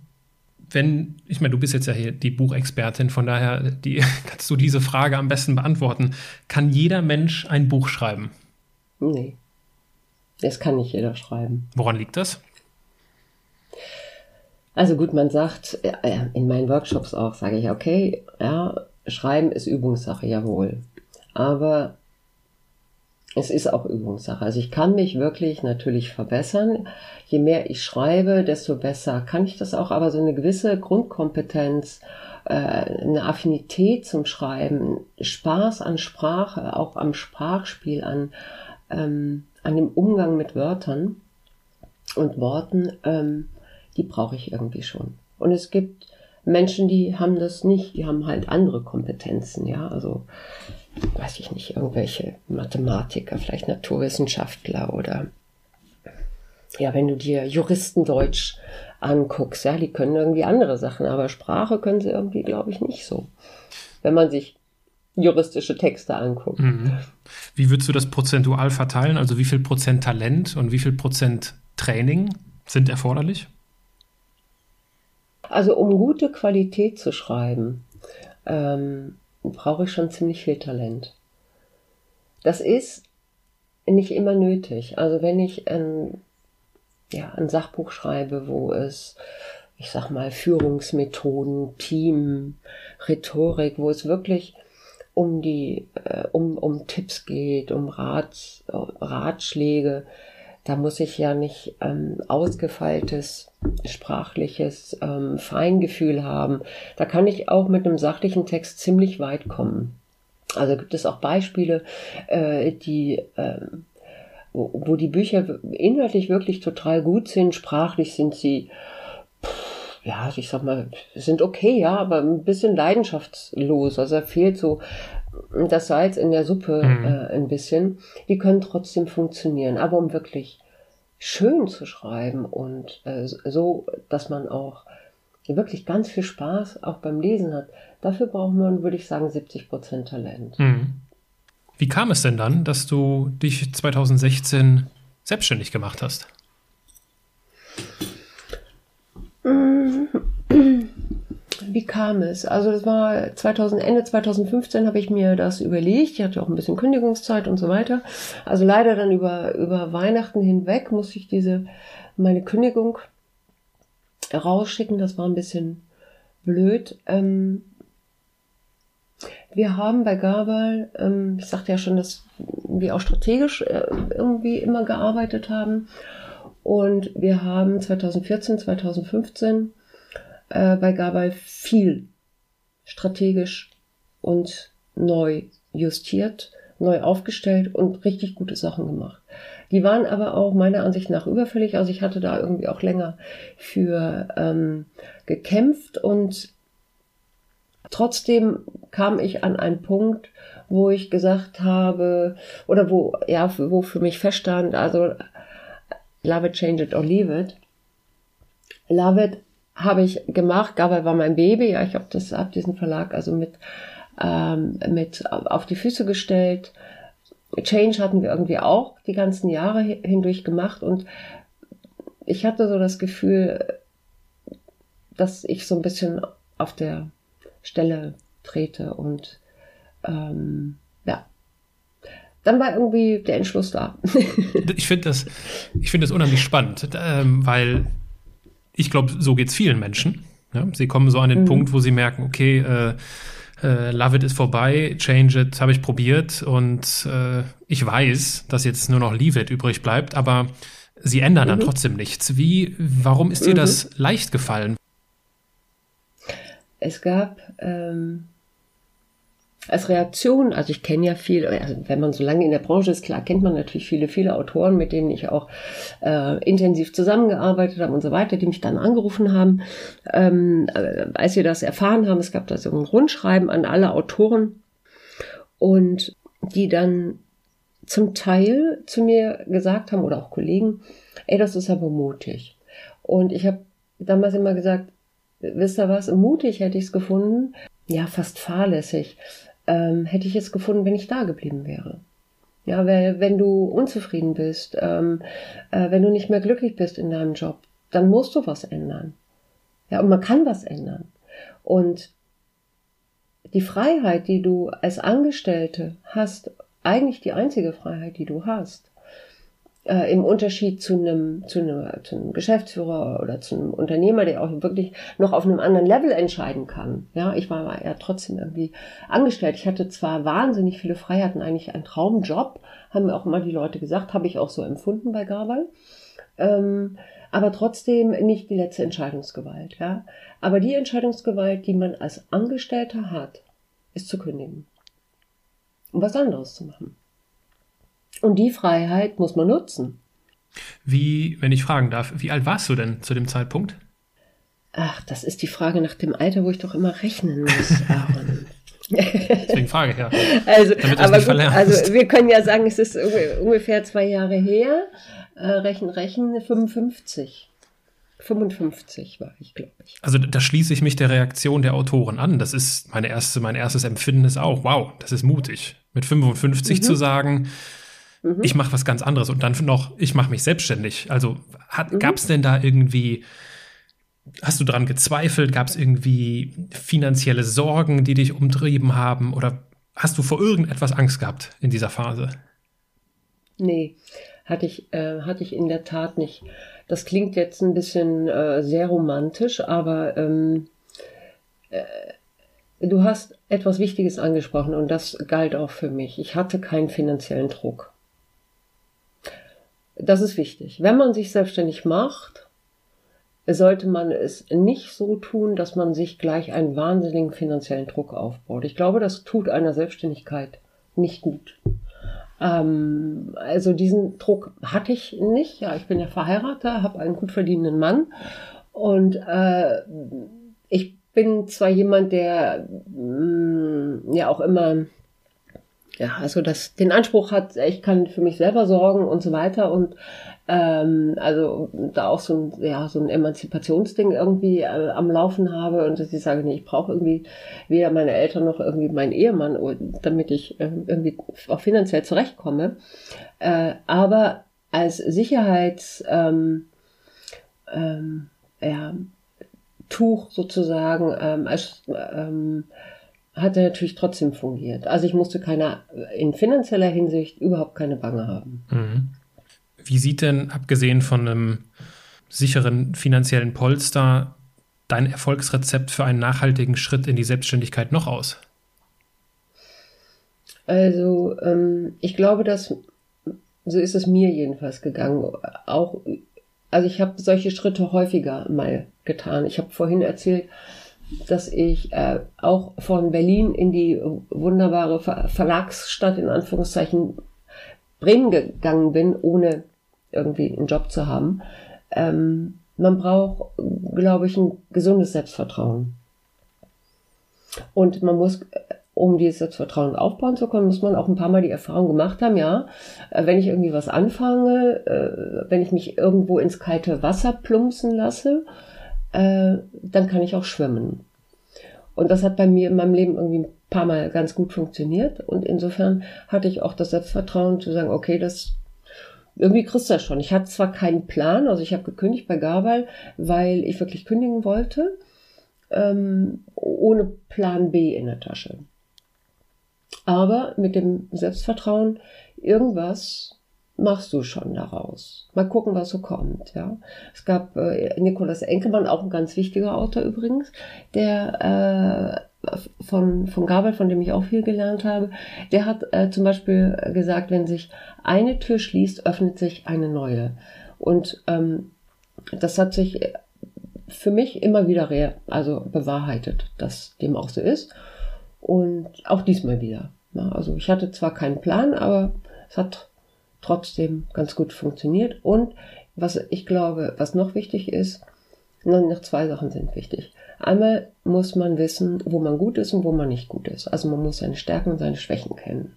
Wenn, ich meine, du bist jetzt ja hier die Buchexpertin, von daher die, kannst du diese Frage am besten beantworten. Kann jeder Mensch ein Buch schreiben? Nee. Das kann nicht jeder schreiben. Woran liegt das? Also gut, man sagt, in meinen Workshops auch, sage ich, okay, ja, Schreiben ist Übungssache, jawohl. Aber es ist auch Übungssache. Also ich kann mich wirklich natürlich verbessern. Je mehr ich schreibe, desto besser kann ich das auch. Aber so eine gewisse Grundkompetenz, äh, eine Affinität zum Schreiben, Spaß an Sprache, auch am Sprachspiel, an ähm, an dem Umgang mit Wörtern und Worten, ähm, die brauche ich irgendwie schon. Und es gibt Menschen, die haben das nicht, die haben halt andere Kompetenzen, ja, also weiß ich nicht, irgendwelche Mathematiker, vielleicht Naturwissenschaftler oder ja, wenn du dir Juristendeutsch anguckst, ja, die können irgendwie andere Sachen, aber Sprache können sie irgendwie, glaube ich, nicht so. Wenn man sich juristische Texte anguckt. Mhm. Wie würdest du das prozentual verteilen? Also wie viel Prozent Talent und wie viel Prozent Training sind erforderlich? Also um gute Qualität zu schreiben, ähm, brauche ich schon ziemlich viel Talent. Das ist nicht immer nötig. Also wenn ich ein, ja, ein Sachbuch schreibe, wo es, ich sag mal, Führungsmethoden, Team, Rhetorik, wo es wirklich um die, äh, um, um Tipps geht, um Rat, Ratschläge. Da muss ich ja nicht ähm, ausgefeiltes sprachliches ähm, Feingefühl haben. Da kann ich auch mit einem sachlichen Text ziemlich weit kommen. Also gibt es auch Beispiele, äh, die äh, wo, wo die Bücher inhaltlich wirklich total gut sind, sprachlich sind sie ja, ich sag mal, sind okay, ja, aber ein bisschen leidenschaftslos. Also da fehlt so das Salz in der Suppe mhm. äh, ein bisschen. Die können trotzdem funktionieren. Aber um wirklich schön zu schreiben und äh, so, dass man auch wirklich ganz viel Spaß auch beim Lesen hat, dafür braucht man, würde ich sagen, 70 Prozent Talent. Mhm. Wie kam es denn dann, dass du dich 2016 selbstständig gemacht hast? Wie kam es? Also das war 2000, Ende 2015 habe ich mir das überlegt. Ich hatte auch ein bisschen Kündigungszeit und so weiter. Also leider dann über, über Weihnachten hinweg musste ich diese, meine Kündigung rausschicken. Das war ein bisschen blöd. Ähm, wir haben bei Gabal, ähm, ich sagte ja schon, dass wir auch strategisch äh, irgendwie immer gearbeitet haben. Und wir haben 2014, 2015 äh, bei Gabal viel strategisch und neu justiert, neu aufgestellt und richtig gute Sachen gemacht. Die waren aber auch meiner Ansicht nach überfällig. Also ich hatte da irgendwie auch länger für ähm, gekämpft und trotzdem kam ich an einen Punkt, wo ich gesagt habe, oder wo, ja, wo für mich feststand, also Love It, Change It or Leave It. Love It habe ich gemacht, Gabel war mein Baby, ja, ich habe das ab diesen Verlag also mit ähm, mit auf die Füße gestellt. Change hatten wir irgendwie auch die ganzen Jahre hindurch gemacht und ich hatte so das Gefühl, dass ich so ein bisschen auf der Stelle trete und ähm, ja, dann war irgendwie der Entschluss da. ich finde das, ich finde das unheimlich spannend, ähm, weil ich glaube, so geht es vielen Menschen. Ja? Sie kommen so an den mhm. Punkt, wo sie merken, okay, äh, äh, Love It ist vorbei, Change It habe ich probiert und äh, ich weiß, dass jetzt nur noch Leave It übrig bleibt, aber sie ändern mhm. dann trotzdem nichts. Wie, warum ist dir mhm. das leicht gefallen? Es gab ähm, als Reaktion, also ich kenne ja viel, also wenn man so lange in der Branche ist, klar kennt man natürlich viele, viele Autoren, mit denen ich auch äh, intensiv zusammengearbeitet habe und so weiter, die mich dann angerufen haben, ähm, äh, als wir das erfahren haben. Es gab da so ein Rundschreiben an alle Autoren und die dann zum Teil zu mir gesagt haben oder auch Kollegen, ey, das ist aber mutig. Und ich habe damals immer gesagt, wisst ihr was, mutig hätte ich es gefunden, ja, fast fahrlässig ähm, hätte ich es gefunden, wenn ich da geblieben wäre. Ja, weil wenn du unzufrieden bist, ähm, äh, wenn du nicht mehr glücklich bist in deinem Job, dann musst du was ändern. Ja, und man kann was ändern. Und die Freiheit, die du als Angestellte hast, eigentlich die einzige Freiheit, die du hast, äh, im Unterschied zu einem, zu, einem, zu einem Geschäftsführer oder zu einem Unternehmer, der auch wirklich noch auf einem anderen Level entscheiden kann. Ja, ich war ja trotzdem irgendwie angestellt. Ich hatte zwar wahnsinnig viele Freiheiten, eigentlich ein Traumjob, haben mir auch immer die Leute gesagt, habe ich auch so empfunden bei Gabal. Ähm, aber trotzdem nicht die letzte Entscheidungsgewalt. Ja? Aber die Entscheidungsgewalt, die man als Angestellter hat, ist zu kündigen. Um was anderes zu machen. Und die Freiheit muss man nutzen. Wie, wenn ich fragen darf, wie alt warst du denn zu dem Zeitpunkt? Ach, das ist die Frage nach dem Alter, wo ich doch immer rechnen muss, Aaron. Deswegen frage ich ja. Also, aber gut, also wir können ja sagen, es ist ungefähr zwei Jahre her. Äh, rechen, rechen, 55. 55 war ich, glaube ich. Also da schließe ich mich der Reaktion der Autoren an. Das ist meine erste, mein erstes Empfinden ist auch, wow, das ist mutig. Mit 55 mhm. zu sagen, Mhm. Ich mache was ganz anderes und dann noch, ich mache mich selbstständig. Also mhm. gab es denn da irgendwie, hast du daran gezweifelt? Gab es irgendwie finanzielle Sorgen, die dich umtrieben haben? Oder hast du vor irgendetwas Angst gehabt in dieser Phase? Nee, hatte ich, äh, hatte ich in der Tat nicht. Das klingt jetzt ein bisschen äh, sehr romantisch, aber ähm, äh, du hast etwas Wichtiges angesprochen und das galt auch für mich. Ich hatte keinen finanziellen Druck. Das ist wichtig. Wenn man sich selbstständig macht, sollte man es nicht so tun, dass man sich gleich einen wahnsinnigen finanziellen Druck aufbaut. Ich glaube, das tut einer Selbstständigkeit nicht gut. Ähm, also diesen Druck hatte ich nicht. Ja, ich bin ja verheiratet, habe einen gut verdienenden Mann und äh, ich bin zwar jemand, der mh, mm, ja auch immer ja, also das den Anspruch hat, ich kann für mich selber sorgen und so weiter und ähm, also da auch so ein ja so ein Emanzipationsding irgendwie äh, am Laufen habe und dass ich sage, nee, ich brauche irgendwie weder meine Eltern noch irgendwie meinen Ehemann, damit ich äh, irgendwie auch finanziell zurechtkomme. Äh, aber als Sicherheits ähm, ähm, ja, Tuch sozusagen ähm, als ähm, hat er natürlich trotzdem fungiert. Also ich musste keine, in finanzieller Hinsicht überhaupt keine Bange haben. Mhm. Wie sieht denn, abgesehen von einem sicheren finanziellen Polster, dein Erfolgsrezept für einen nachhaltigen Schritt in die Selbstständigkeit noch aus? Also ähm, ich glaube, dass so ist es mir jedenfalls gegangen. Auch, also ich habe solche Schritte häufiger mal getan. Ich habe vorhin erzählt, dass ich äh, auch von Berlin in die wunderbare Ver Verlagsstadt in Anführungszeichen Bremen gegangen bin, ohne irgendwie einen Job zu haben. Ähm, man braucht, glaube ich, ein gesundes Selbstvertrauen. Und man muss, um dieses Selbstvertrauen aufbauen zu können, muss man auch ein paar Mal die Erfahrung gemacht haben, ja, äh, wenn ich irgendwie was anfange, äh, wenn ich mich irgendwo ins kalte Wasser plumpsen lasse, äh, dann kann ich auch schwimmen. Und das hat bei mir in meinem Leben irgendwie ein paar Mal ganz gut funktioniert. Und insofern hatte ich auch das Selbstvertrauen zu sagen, okay, das, irgendwie kriegst du das schon. Ich hatte zwar keinen Plan, also ich habe gekündigt bei Gabal, weil ich wirklich kündigen wollte, ähm, ohne Plan B in der Tasche. Aber mit dem Selbstvertrauen, irgendwas machst du schon daraus. Mal gucken, was so kommt. Ja, es gab äh, Nikolaus Enkelmann, auch ein ganz wichtiger Autor übrigens, der äh, von von Gabel, von dem ich auch viel gelernt habe, der hat äh, zum Beispiel gesagt, wenn sich eine Tür schließt, öffnet sich eine neue. Und ähm, das hat sich für mich immer wieder also bewahrheitet, dass dem auch so ist. Und auch diesmal wieder. Ja, also ich hatte zwar keinen Plan, aber es hat trotzdem ganz gut funktioniert. Und was ich glaube, was noch wichtig ist, noch zwei Sachen sind wichtig. Einmal muss man wissen, wo man gut ist und wo man nicht gut ist. Also man muss seine Stärken und seine Schwächen kennen.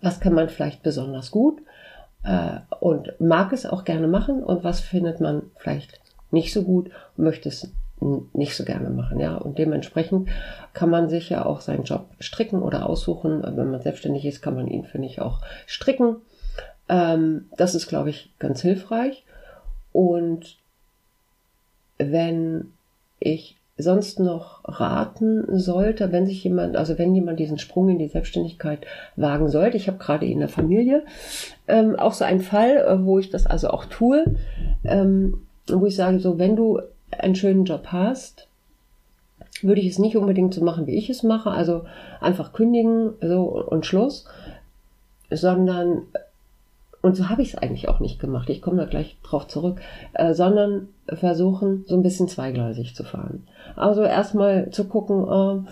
Was kann man vielleicht besonders gut äh, und mag es auch gerne machen und was findet man vielleicht nicht so gut und möchte es nicht so gerne machen, ja. Und dementsprechend kann man sich ja auch seinen Job stricken oder aussuchen. Wenn man selbstständig ist, kann man ihn, finde ich, auch stricken. Ähm, das ist, glaube ich, ganz hilfreich. Und wenn ich sonst noch raten sollte, wenn sich jemand, also wenn jemand diesen Sprung in die Selbstständigkeit wagen sollte, ich habe gerade in der Familie ähm, auch so einen Fall, äh, wo ich das also auch tue, ähm, wo ich sage, so wenn du einen schönen Job hast, würde ich es nicht unbedingt so machen, wie ich es mache, also einfach kündigen so und Schluss, sondern und so habe ich es eigentlich auch nicht gemacht. Ich komme da gleich drauf zurück, äh, sondern versuchen, so ein bisschen zweigleisig zu fahren. Also erstmal zu gucken,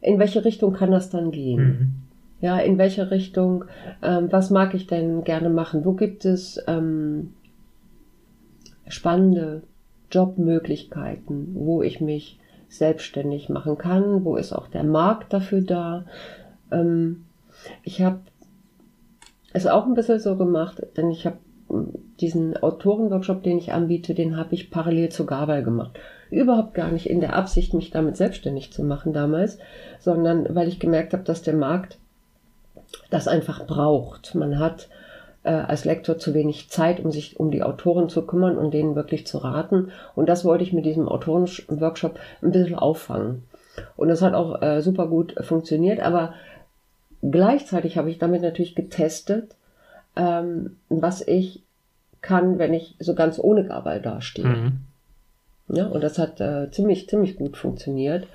äh, in welche Richtung kann das dann gehen. Mhm. Ja, in welche Richtung, äh, was mag ich denn gerne machen? Wo gibt es ähm, spannende Jobmöglichkeiten, wo ich mich selbstständig machen kann? Wo ist auch der Markt dafür da? Ähm, ich habe es auch ein bisschen so gemacht, denn ich habe diesen Autorenworkshop, den ich anbiete, den habe ich parallel zu Gabel gemacht. Überhaupt gar nicht in der Absicht, mich damit selbstständig zu machen damals, sondern weil ich gemerkt habe, dass der Markt das einfach braucht. Man hat äh, als Lektor zu wenig Zeit, um sich um die Autoren zu kümmern und denen wirklich zu raten. Und das wollte ich mit diesem Autorenworkshop ein bisschen auffangen. Und das hat auch äh, super gut funktioniert, aber Gleichzeitig habe ich damit natürlich getestet, ähm, was ich kann, wenn ich so ganz ohne Gabel dastehe. Mhm. Ja, und das hat äh, ziemlich, ziemlich gut funktioniert.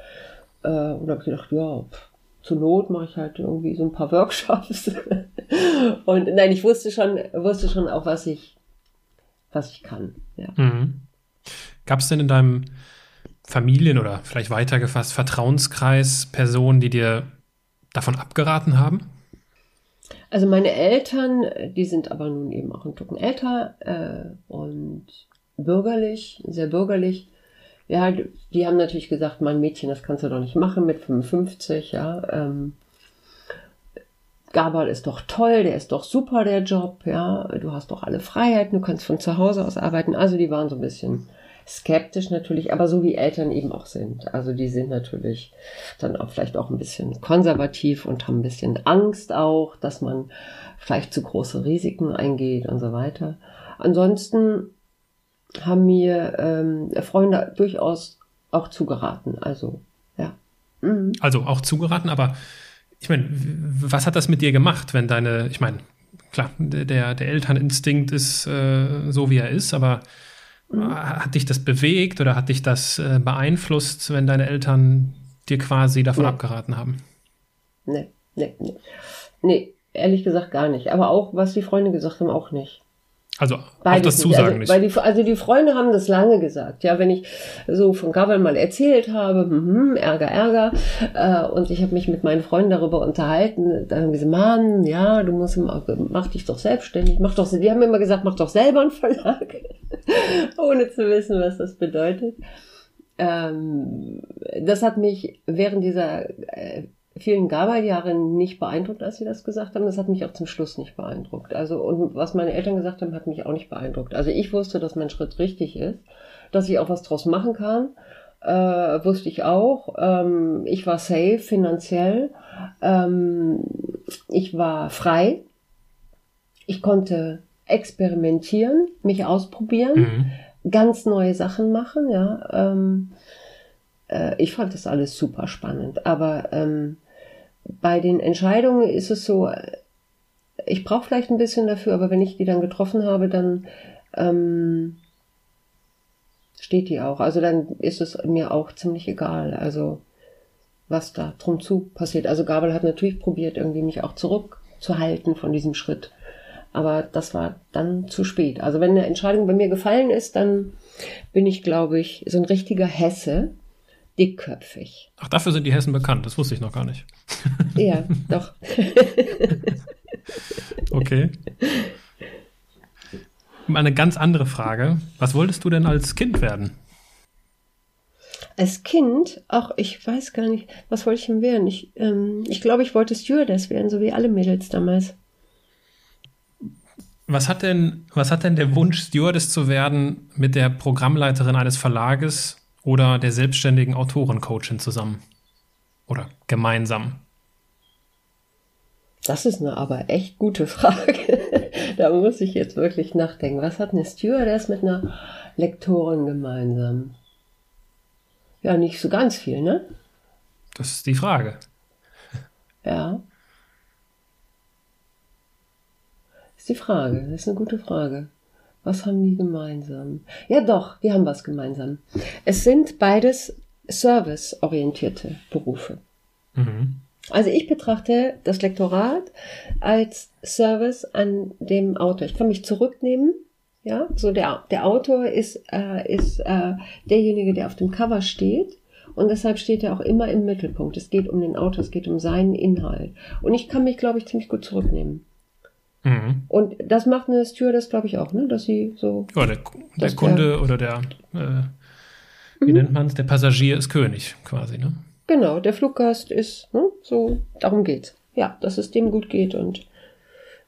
Äh, und da habe ich gedacht, ja, pff, zur Not mache ich halt irgendwie so ein paar Workshops. und nein, ich wusste schon, wusste schon auch, was ich, was ich kann. Ja. Mhm. Gab es denn in deinem Familien- oder vielleicht weitergefasst Vertrauenskreis Personen, die dir davon abgeraten haben? Also meine Eltern, die sind aber nun eben auch ein Tucken älter äh, und bürgerlich, sehr bürgerlich. Ja, die haben natürlich gesagt, mein Mädchen, das kannst du doch nicht machen mit 55, ja. Ähm, Gabal ist doch toll, der ist doch super, der Job, ja. Du hast doch alle Freiheiten, du kannst von zu Hause aus arbeiten. Also die waren so ein bisschen skeptisch natürlich, aber so wie Eltern eben auch sind. Also die sind natürlich dann auch vielleicht auch ein bisschen konservativ und haben ein bisschen Angst auch, dass man vielleicht zu große Risiken eingeht und so weiter. Ansonsten haben mir ähm, Freunde durchaus auch zugeraten. Also ja. Mhm. Also auch zugeraten, aber ich meine, was hat das mit dir gemacht, wenn deine, ich meine, klar, der, der Elterninstinkt ist äh, so, wie er ist, aber hat dich das bewegt oder hat dich das äh, beeinflusst, wenn deine Eltern dir quasi davon nee. abgeraten haben? Nee, nee, nee. Nee, ehrlich gesagt gar nicht. Aber auch, was die Freunde gesagt haben, auch nicht. Also Beides auch das Zusagen also, nicht. Weil die, also die Freunde haben das lange gesagt. Ja, wenn ich so von Gavel mal erzählt habe, hm, hm, Ärger, Ärger, äh, und ich habe mich mit meinen Freunden darüber unterhalten, dann haben sie gesagt, Mann, ja, du musst mach dich doch selbstständig, mach doch, die haben immer gesagt, mach doch selber einen Verlag, ohne zu wissen, was das bedeutet. Ähm, das hat mich während dieser äh, vielen Gabal-Jahren nicht beeindruckt, als sie das gesagt haben. Das hat mich auch zum Schluss nicht beeindruckt. Also, und was meine Eltern gesagt haben, hat mich auch nicht beeindruckt. Also ich wusste, dass mein Schritt richtig ist, dass ich auch was draus machen kann. Äh, wusste ich auch. Ähm, ich war safe finanziell. Ähm, ich war frei. Ich konnte experimentieren, mich ausprobieren, mhm. ganz neue Sachen machen, ja. Ähm, äh, ich fand das alles super spannend, aber ähm, bei den Entscheidungen ist es so, ich brauche vielleicht ein bisschen dafür, aber wenn ich die dann getroffen habe, dann ähm, steht die auch. Also dann ist es mir auch ziemlich egal, also was da drum zu passiert. Also Gabel hat natürlich probiert, irgendwie mich auch zurückzuhalten von diesem Schritt. Aber das war dann zu spät. Also wenn eine Entscheidung bei mir gefallen ist, dann bin ich, glaube ich, so ein richtiger Hesse, dickköpfig. Ach, dafür sind die Hessen bekannt. Das wusste ich noch gar nicht. Ja, doch. okay. Eine ganz andere Frage. Was wolltest du denn als Kind werden? Als Kind, auch ich weiß gar nicht, was wollte ich denn werden? Ich, ähm, ich glaube, ich wollte Stewardess werden, so wie alle Mädels damals. Was hat denn, was hat denn der Wunsch, Stewardess zu werden, mit der Programmleiterin eines Verlages oder der selbstständigen Autorencoachin zusammen? Oder gemeinsam? Das ist eine aber echt gute Frage. da muss ich jetzt wirklich nachdenken. Was hat eine Stewardess mit einer Lektorin gemeinsam? Ja, nicht so ganz viel, ne? Das ist die Frage. Ja. Das ist die Frage. Das ist eine gute Frage. Was haben die gemeinsam? Ja, doch, die haben was gemeinsam. Es sind beides serviceorientierte Berufe. Mhm. Also ich betrachte das Lektorat als Service an dem Autor. Ich kann mich zurücknehmen. Ja, so der, der Autor ist, äh, ist äh, derjenige, der auf dem Cover steht. Und deshalb steht er auch immer im Mittelpunkt. Es geht um den Autor, es geht um seinen Inhalt. Und ich kann mich, glaube ich, ziemlich gut zurücknehmen. Mhm. Und das macht eine Stewardess, glaube ich, auch, ne? Dass sie so. Ja, der, der Kunde der, oder der, äh, wie mhm. nennt man es? Der Passagier ist König, quasi, ne? Genau, der Fluggast ist, ne? So, darum geht's. Ja, dass es dem gut geht und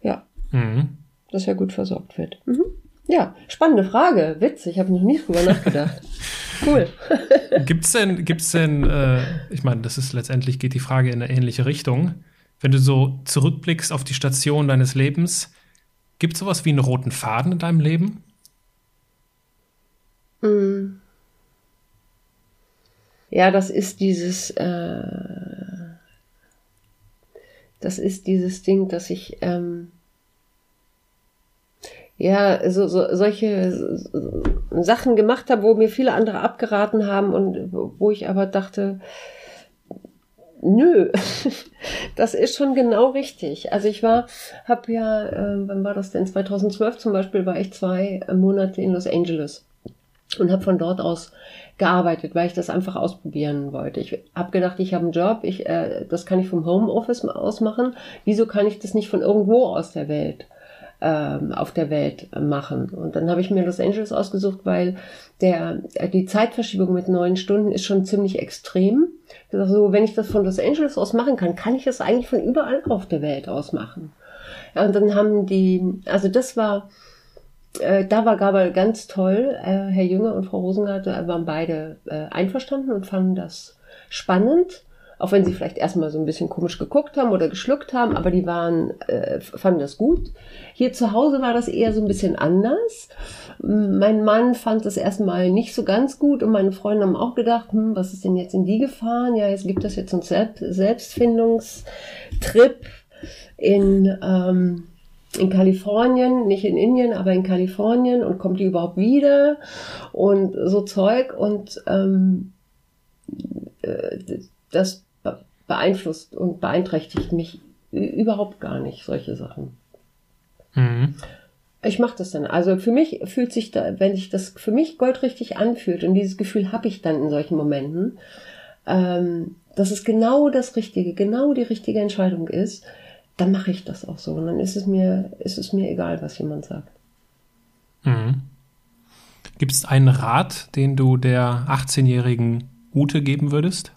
ja, mhm. dass er gut versorgt wird. Mhm. Ja, spannende Frage. Witzig, habe noch nie drüber nachgedacht. cool. gibt's denn, gibt's denn, äh, ich meine, das ist letztendlich geht die Frage in eine ähnliche Richtung wenn du so zurückblickst auf die Station deines Lebens, gibt es sowas wie einen roten Faden in deinem Leben? Mm. Ja, das ist dieses, äh, das ist dieses Ding, dass ich, ähm, ja, so, so, solche Sachen gemacht habe, wo mir viele andere abgeraten haben und wo ich aber dachte, nö, das ist schon genau richtig. Also ich war, habe ja, äh, wann war das denn? 2012 zum Beispiel war ich zwei Monate in Los Angeles und habe von dort aus gearbeitet, weil ich das einfach ausprobieren wollte. Ich habe gedacht, ich habe einen Job, ich, äh, das kann ich vom Homeoffice aus machen. Wieso kann ich das nicht von irgendwo aus der Welt? ähm, auf der Welt machen. Und dann habe ich mir Los Angeles ausgesucht, weil der, die Zeitverschiebung mit neun Stunden ist schon ziemlich extrem. Also, wenn ich das von Los Angeles aus machen kann, kann ich das eigentlich von überall auf der Welt aus machen. Ja, und dann haben die, also das war, äh, da war Gabel ganz toll. Äh, Herr Jünger und Frau Rosengarten waren beide äh, einverstanden und fanden das spannend auch wenn sie vielleicht erstmal so ein bisschen komisch geguckt haben oder geschluckt haben, aber die waren, äh, fanden das gut. Hier zu Hause war das eher so ein bisschen anders. Mein Mann fand das erstmal nicht so ganz gut und meine Freunde haben auch gedacht, hm, was ist denn jetzt in die gefahren? Ja, jetzt gibt es jetzt einen Selbstfindungstrip in, ähm, in Kalifornien, nicht in Indien, aber in Kalifornien und kommt die überhaupt wieder und so Zeug und ähm, äh, das beeinflusst und beeinträchtigt mich überhaupt gar nicht, solche Sachen. Mhm. Ich mache das dann. Also für mich fühlt sich da, wenn sich das für mich goldrichtig anfühlt und dieses Gefühl habe ich dann in solchen Momenten, ähm, dass es genau das Richtige, genau die richtige Entscheidung ist, dann mache ich das auch so. Und dann ist es mir, ist es mir egal, was jemand sagt. Mhm. Gibt es einen Rat, den du der 18-jährigen Ute geben würdest?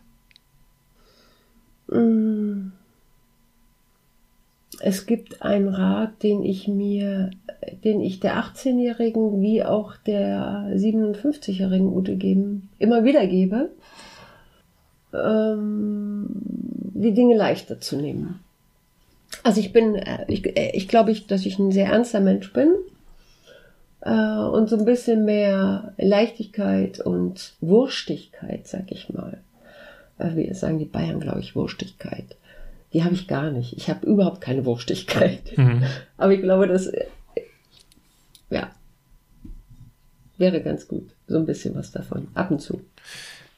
Es gibt einen Rat, den ich mir, den ich der 18-Jährigen wie auch der 57-Jährigen Ute geben, immer wieder gebe, ähm, die Dinge leichter zu nehmen. Also ich bin, äh, ich, äh, ich glaube, ich, dass ich ein sehr ernster Mensch bin äh, und so ein bisschen mehr Leichtigkeit und Wurstigkeit, sag ich mal. Äh, wie sagen die Bayern, glaube ich, Wurstigkeit. Die habe ich gar nicht. Ich habe überhaupt keine Wurstigkeit. Mhm. Aber ich glaube, das äh, ja wäre ganz gut. So ein bisschen was davon. Ab und zu.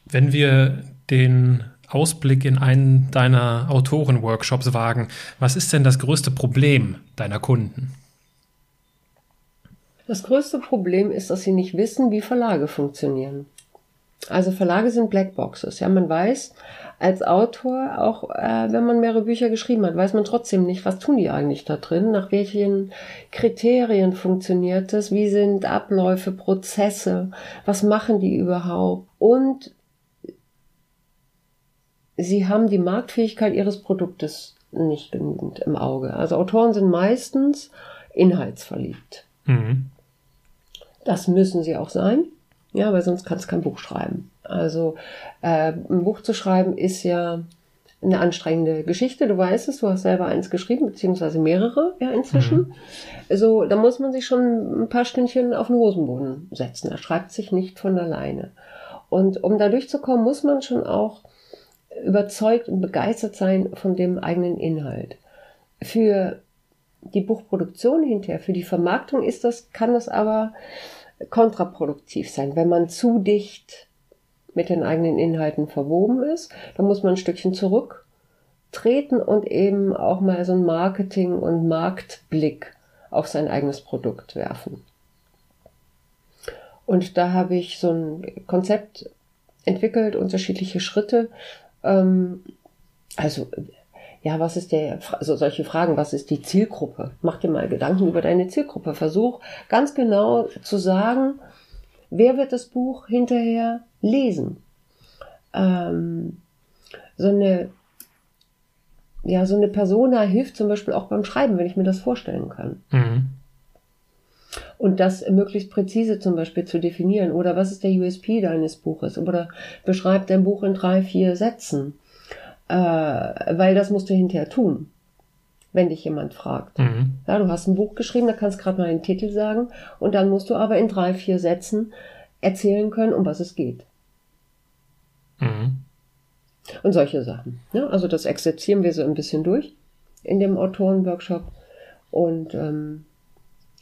Wenn wir den Ausblick in einen deiner Autorenworkshops wagen, was ist denn das größte Problem deiner Kunden? Das größte Problem ist, dass sie nicht wissen, wie Verlage funktionieren. Also Verlage sind Blackboxes. Ja, man weiß als Autor, auch äh, wenn man mehrere Bücher geschrieben hat, weiß man trotzdem nicht, was tun die eigentlich da drin, nach welchen Kriterien funktioniert das, wie sind Abläufe, Prozesse, was machen die überhaupt und sie haben die Marktfähigkeit ihres Produktes nicht genügend im Auge. Also Autoren sind meistens inhaltsverliebt. Mhm. Das müssen sie auch sein. Ja, weil sonst kannst du kein Buch schreiben. Also äh, ein Buch zu schreiben ist ja eine anstrengende Geschichte. Du weißt es, du hast selber eins geschrieben, beziehungsweise mehrere ja inzwischen. Mhm. So, da muss man sich schon ein paar Stündchen auf den Hosenboden setzen. Er schreibt sich nicht von alleine. Und um da durchzukommen, muss man schon auch überzeugt und begeistert sein von dem eigenen Inhalt. Für die Buchproduktion hinterher, für die Vermarktung ist das, kann das aber kontraproduktiv sein, wenn man zu dicht mit den eigenen Inhalten verwoben ist. Da muss man ein Stückchen zurücktreten und eben auch mal so ein Marketing- und Marktblick auf sein eigenes Produkt werfen. Und da habe ich so ein Konzept entwickelt, unterschiedliche Schritte. Ähm, also ja, was ist der, also solche Fragen, was ist die Zielgruppe? Mach dir mal Gedanken über deine Zielgruppe. Versuch ganz genau zu sagen, wer wird das Buch hinterher lesen? Ähm, so eine, ja, so eine Persona hilft zum Beispiel auch beim Schreiben, wenn ich mir das vorstellen kann. Mhm. Und das möglichst präzise zum Beispiel zu definieren. Oder was ist der USP deines Buches? Oder beschreib dein Buch in drei, vier Sätzen äh, weil das musst du hinterher tun, wenn dich jemand fragt. Mhm. Ja, du hast ein Buch geschrieben, da kannst gerade mal den Titel sagen und dann musst du aber in drei, vier Sätzen erzählen können, um was es geht. Mhm. Und solche Sachen. Ja, also das exerzieren wir so ein bisschen durch in dem Autorenworkshop und ähm,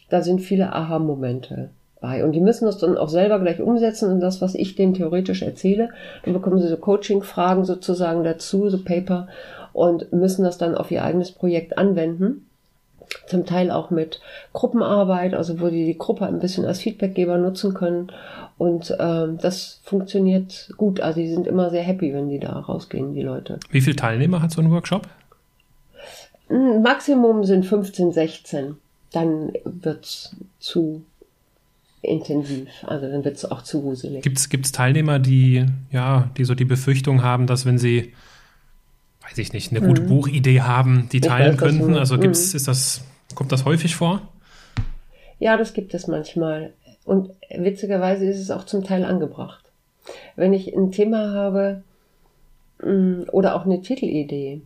da sind viele Aha-Momente bei. Und die müssen das dann auch selber gleich umsetzen in das, was ich denen theoretisch erzähle. Dann bekommen sie so Coaching-Fragen sozusagen dazu, so Paper, und müssen das dann auf ihr eigenes Projekt anwenden. Zum Teil auch mit Gruppenarbeit, also wo die die Gruppe ein bisschen als Feedbackgeber nutzen können. Und ähm, das funktioniert gut. Also die sind immer sehr happy, wenn die da rausgehen, die Leute. Wie viele Teilnehmer hat so ein Workshop? Maximum sind 15, 16. Dann wird's zu intensiv. Also dann wird es auch zu wuselig. Gibt es Teilnehmer, die, ja, die so die Befürchtung haben, dass wenn sie, weiß ich nicht, eine gute mhm. Buchidee haben, die teilen könnten? Also gibt's, mhm. ist das, kommt das häufig vor? Ja, das gibt es manchmal. Und witzigerweise ist es auch zum Teil angebracht. Wenn ich ein Thema habe mm, oder auch eine Titelidee,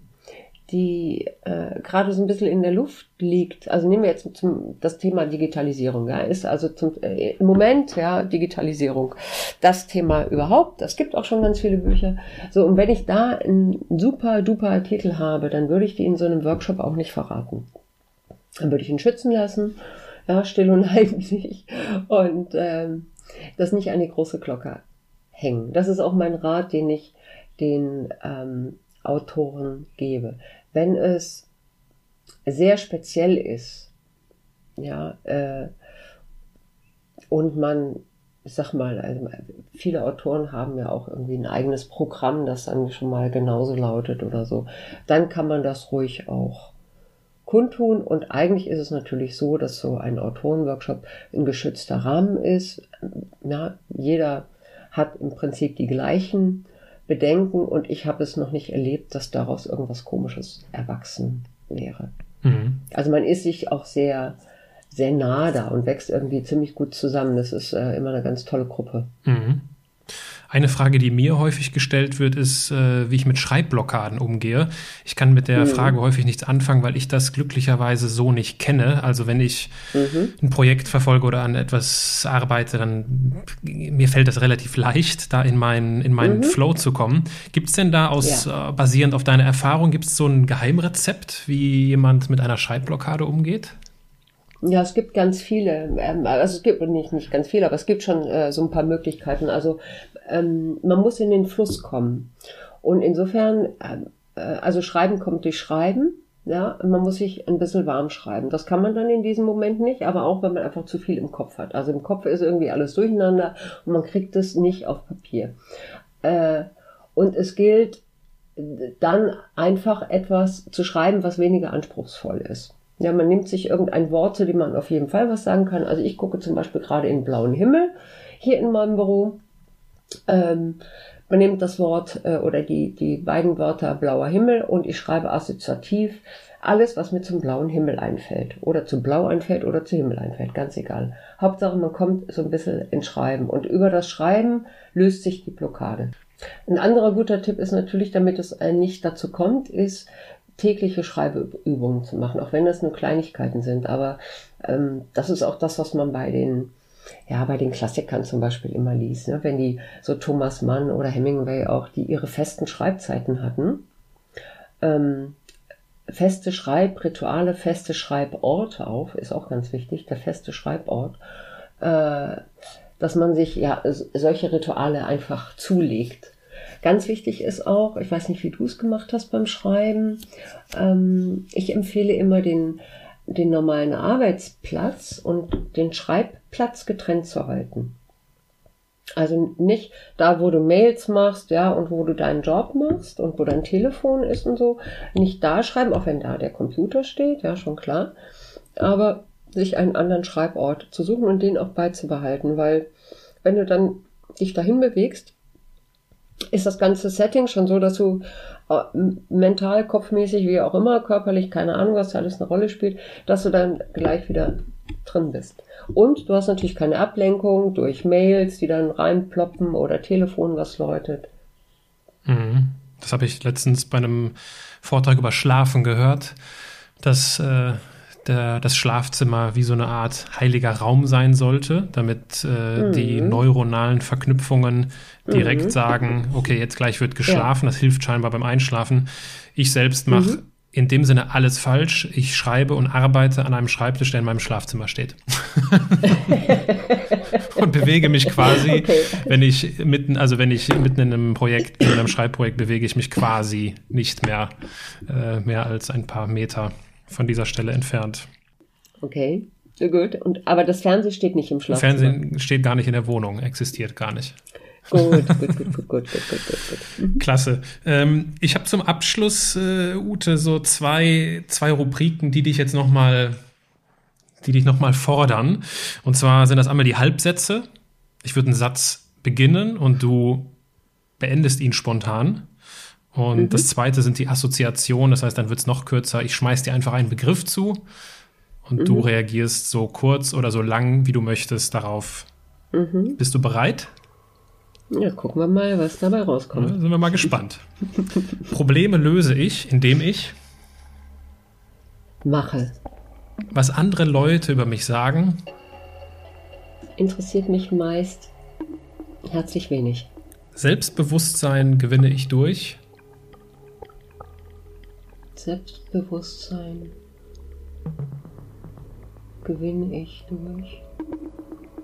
die äh, gerade so ein bisschen in der Luft liegt. Also nehmen wir jetzt zum, das Thema Digitalisierung, ja, ist also zum, äh, im Moment, ja, Digitalisierung, das Thema überhaupt. Es gibt auch schon ganz viele Bücher. So, und wenn ich da einen super duper Titel habe, dann würde ich die in so einem Workshop auch nicht verraten. Dann würde ich ihn schützen lassen, ja, still und heimlich und ähm, das nicht an die große Glocke hängen. Das ist auch mein Rat, den ich den ähm, Autoren gebe wenn es sehr speziell ist, ja, äh, und man, ich sag mal, also viele Autoren haben ja auch irgendwie ein eigenes Programm, das dann schon mal genauso lautet oder so, dann kann man das ruhig auch kundtun. Und eigentlich ist es natürlich so, dass so ein Autorenworkshop ein geschützter Rahmen ist. Ja, jeder hat im Prinzip die gleichen bedenken und ich habe es noch nicht erlebt, dass daraus irgendwas Komisches erwachsen wäre. Mhm. Also man ist sich auch sehr, sehr nah da und wächst irgendwie ziemlich gut zusammen. Das ist äh, immer eine ganz tolle Gruppe. Mhm. Eine Frage, die mir häufig gestellt wird, ist, äh, wie ich mit Schreibblockaden umgehe. Ich kann mit der mhm. Frage häufig nichts anfangen, weil ich das glücklicherweise so nicht kenne. Also wenn ich mhm. ein Projekt verfolge oder an etwas arbeite, dann mir fällt das relativ leicht, da in meinen, in meinen mhm. Flow zu kommen. Gibt es denn da aus, ja. äh, basierend auf deiner Erfahrung, gibt es so ein Geheimrezept, wie jemand mit einer Schreibblockade umgeht? Ja, es gibt ganz viele, ähm, also es gibt nicht, nicht ganz viele, aber es gibt schon äh, so ein paar Möglichkeiten. Also ähm, man muss in den Fluss kommen. Und insofern, äh, also Schreiben kommt durch Schreiben. Ja, man muss sich ein bisschen warm schreiben. Das kann man dann in diesem Moment nicht, aber auch wenn man einfach zu viel im Kopf hat. Also im Kopf ist irgendwie alles durcheinander und man kriegt es nicht auf Papier. Äh, und es gilt dann einfach etwas zu schreiben, was weniger anspruchsvoll ist. Ja, man nimmt sich irgendein Worte, die man auf jeden Fall was sagen kann. Also ich gucke zum Beispiel gerade in blauen Himmel hier in meinem Büro ähm, man nimmt das Wort äh, oder die, die beiden Wörter blauer Himmel und ich schreibe assoziativ alles, was mir zum blauen Himmel einfällt. Oder zu blau einfällt oder zu Himmel einfällt, ganz egal. Hauptsache, man kommt so ein bisschen ins Schreiben. Und über das Schreiben löst sich die Blockade. Ein anderer guter Tipp ist natürlich, damit es nicht dazu kommt, ist, tägliche Schreibübungen zu machen, auch wenn das nur Kleinigkeiten sind. Aber ähm, das ist auch das, was man bei den ja, bei den Klassikern zum Beispiel immer liest, ne? wenn die so Thomas Mann oder Hemingway auch, die ihre festen Schreibzeiten hatten, ähm, feste Schreibrituale, feste Schreiborte auf, ist auch ganz wichtig, der feste Schreibort, äh, dass man sich ja solche Rituale einfach zulegt. Ganz wichtig ist auch, ich weiß nicht, wie du es gemacht hast beim Schreiben, ähm, ich empfehle immer den den normalen Arbeitsplatz und den Schreibplatz getrennt zu halten. Also nicht da, wo du Mails machst, ja, und wo du deinen Job machst und wo dein Telefon ist und so, nicht da schreiben, auch wenn da der Computer steht, ja, schon klar, aber sich einen anderen Schreibort zu suchen und den auch beizubehalten, weil wenn du dann dich dahin bewegst, ist das ganze Setting schon so, dass du äh, mental, kopfmäßig, wie auch immer, körperlich, keine Ahnung, was da alles eine Rolle spielt, dass du dann gleich wieder drin bist. Und du hast natürlich keine Ablenkung durch Mails, die dann reinploppen oder Telefon, was läutet. Mhm. Das habe ich letztens bei einem Vortrag über Schlafen gehört, dass äh, der, das Schlafzimmer wie so eine Art heiliger Raum sein sollte, damit äh, mhm. die neuronalen Verknüpfungen direkt mhm. sagen, okay, jetzt gleich wird geschlafen. Ja. Das hilft scheinbar beim Einschlafen. Ich selbst mache mhm. in dem Sinne alles falsch. Ich schreibe und arbeite an einem Schreibtisch, der in meinem Schlafzimmer steht. und bewege mich quasi, okay. wenn ich mitten, also wenn ich mitten in einem Projekt, in einem Schreibprojekt bewege ich mich quasi nicht mehr äh, mehr als ein paar Meter von dieser Stelle entfernt. Okay, gut. Und, aber das Fernsehen steht nicht im Schlafzimmer? Fernsehen steht gar nicht in der Wohnung, existiert gar nicht. Gut, gut, gut, gut, gut, gut, gut, gut. Mhm. Klasse. Ähm, ich habe zum Abschluss, äh, Ute, so zwei, zwei Rubriken, die dich jetzt nochmal, die dich noch mal fordern. Und zwar sind das einmal die Halbsätze. Ich würde einen Satz beginnen und du beendest ihn spontan. Und mhm. das zweite sind die Assoziationen, das heißt, dann wird es noch kürzer. Ich schmeiß dir einfach einen Begriff zu und mhm. du reagierst so kurz oder so lang, wie du möchtest, darauf. Mhm. Bist du bereit? Ja, gucken wir mal, was dabei rauskommt. Ja, sind wir mal gespannt. Probleme löse ich, indem ich mache. Was andere Leute über mich sagen, interessiert mich meist herzlich wenig. Selbstbewusstsein gewinne ich durch Selbstbewusstsein gewinne ich durch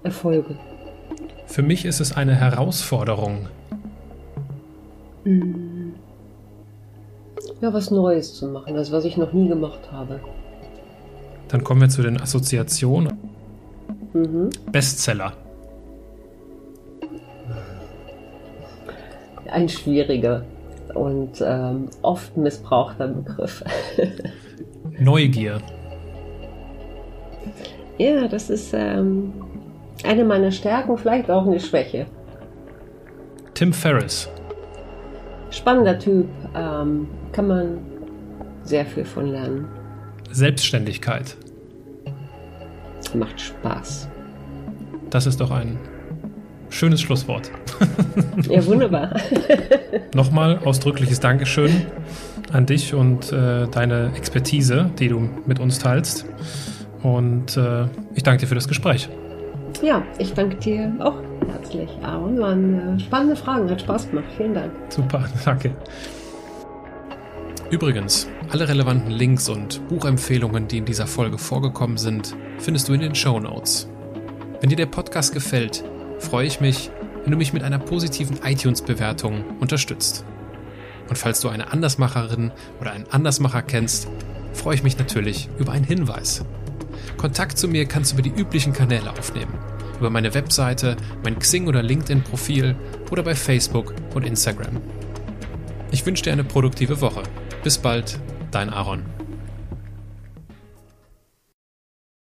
Erfolge. Für mich ist es eine Herausforderung. Mm. Ja, was Neues zu machen, das, was ich noch nie gemacht habe. Dann kommen wir zu den Assoziationen. Mhm. Bestseller. Ein schwieriger und ähm, oft missbrauchter Begriff. Neugier. Ja, das ist ähm, eine meiner Stärken, vielleicht auch eine Schwäche. Tim Ferriss. Spannender Typ, ähm, kann man sehr viel von lernen. Selbstständigkeit. Macht Spaß. Das ist doch ein schönes Schlusswort. Ja, wunderbar. Nochmal ausdrückliches Dankeschön an dich und äh, deine Expertise, die du mit uns teilst. Und äh, ich danke dir für das Gespräch. Ja, ich danke dir auch herzlich, Aaron. Waren äh, spannende Fragen, hat Spaß gemacht. Vielen Dank. Super, danke. Übrigens, alle relevanten Links und Buchempfehlungen, die in dieser Folge vorgekommen sind, findest du in den Show Notes. Wenn dir der Podcast gefällt, freue ich mich, wenn du mich mit einer positiven iTunes-Bewertung unterstützt. Und falls du eine Andersmacherin oder einen Andersmacher kennst, freue ich mich natürlich über einen Hinweis. Kontakt zu mir kannst du über die üblichen Kanäle aufnehmen. Über meine Webseite, mein Xing oder LinkedIn-Profil oder bei Facebook und Instagram. Ich wünsche dir eine produktive Woche. Bis bald, dein Aaron.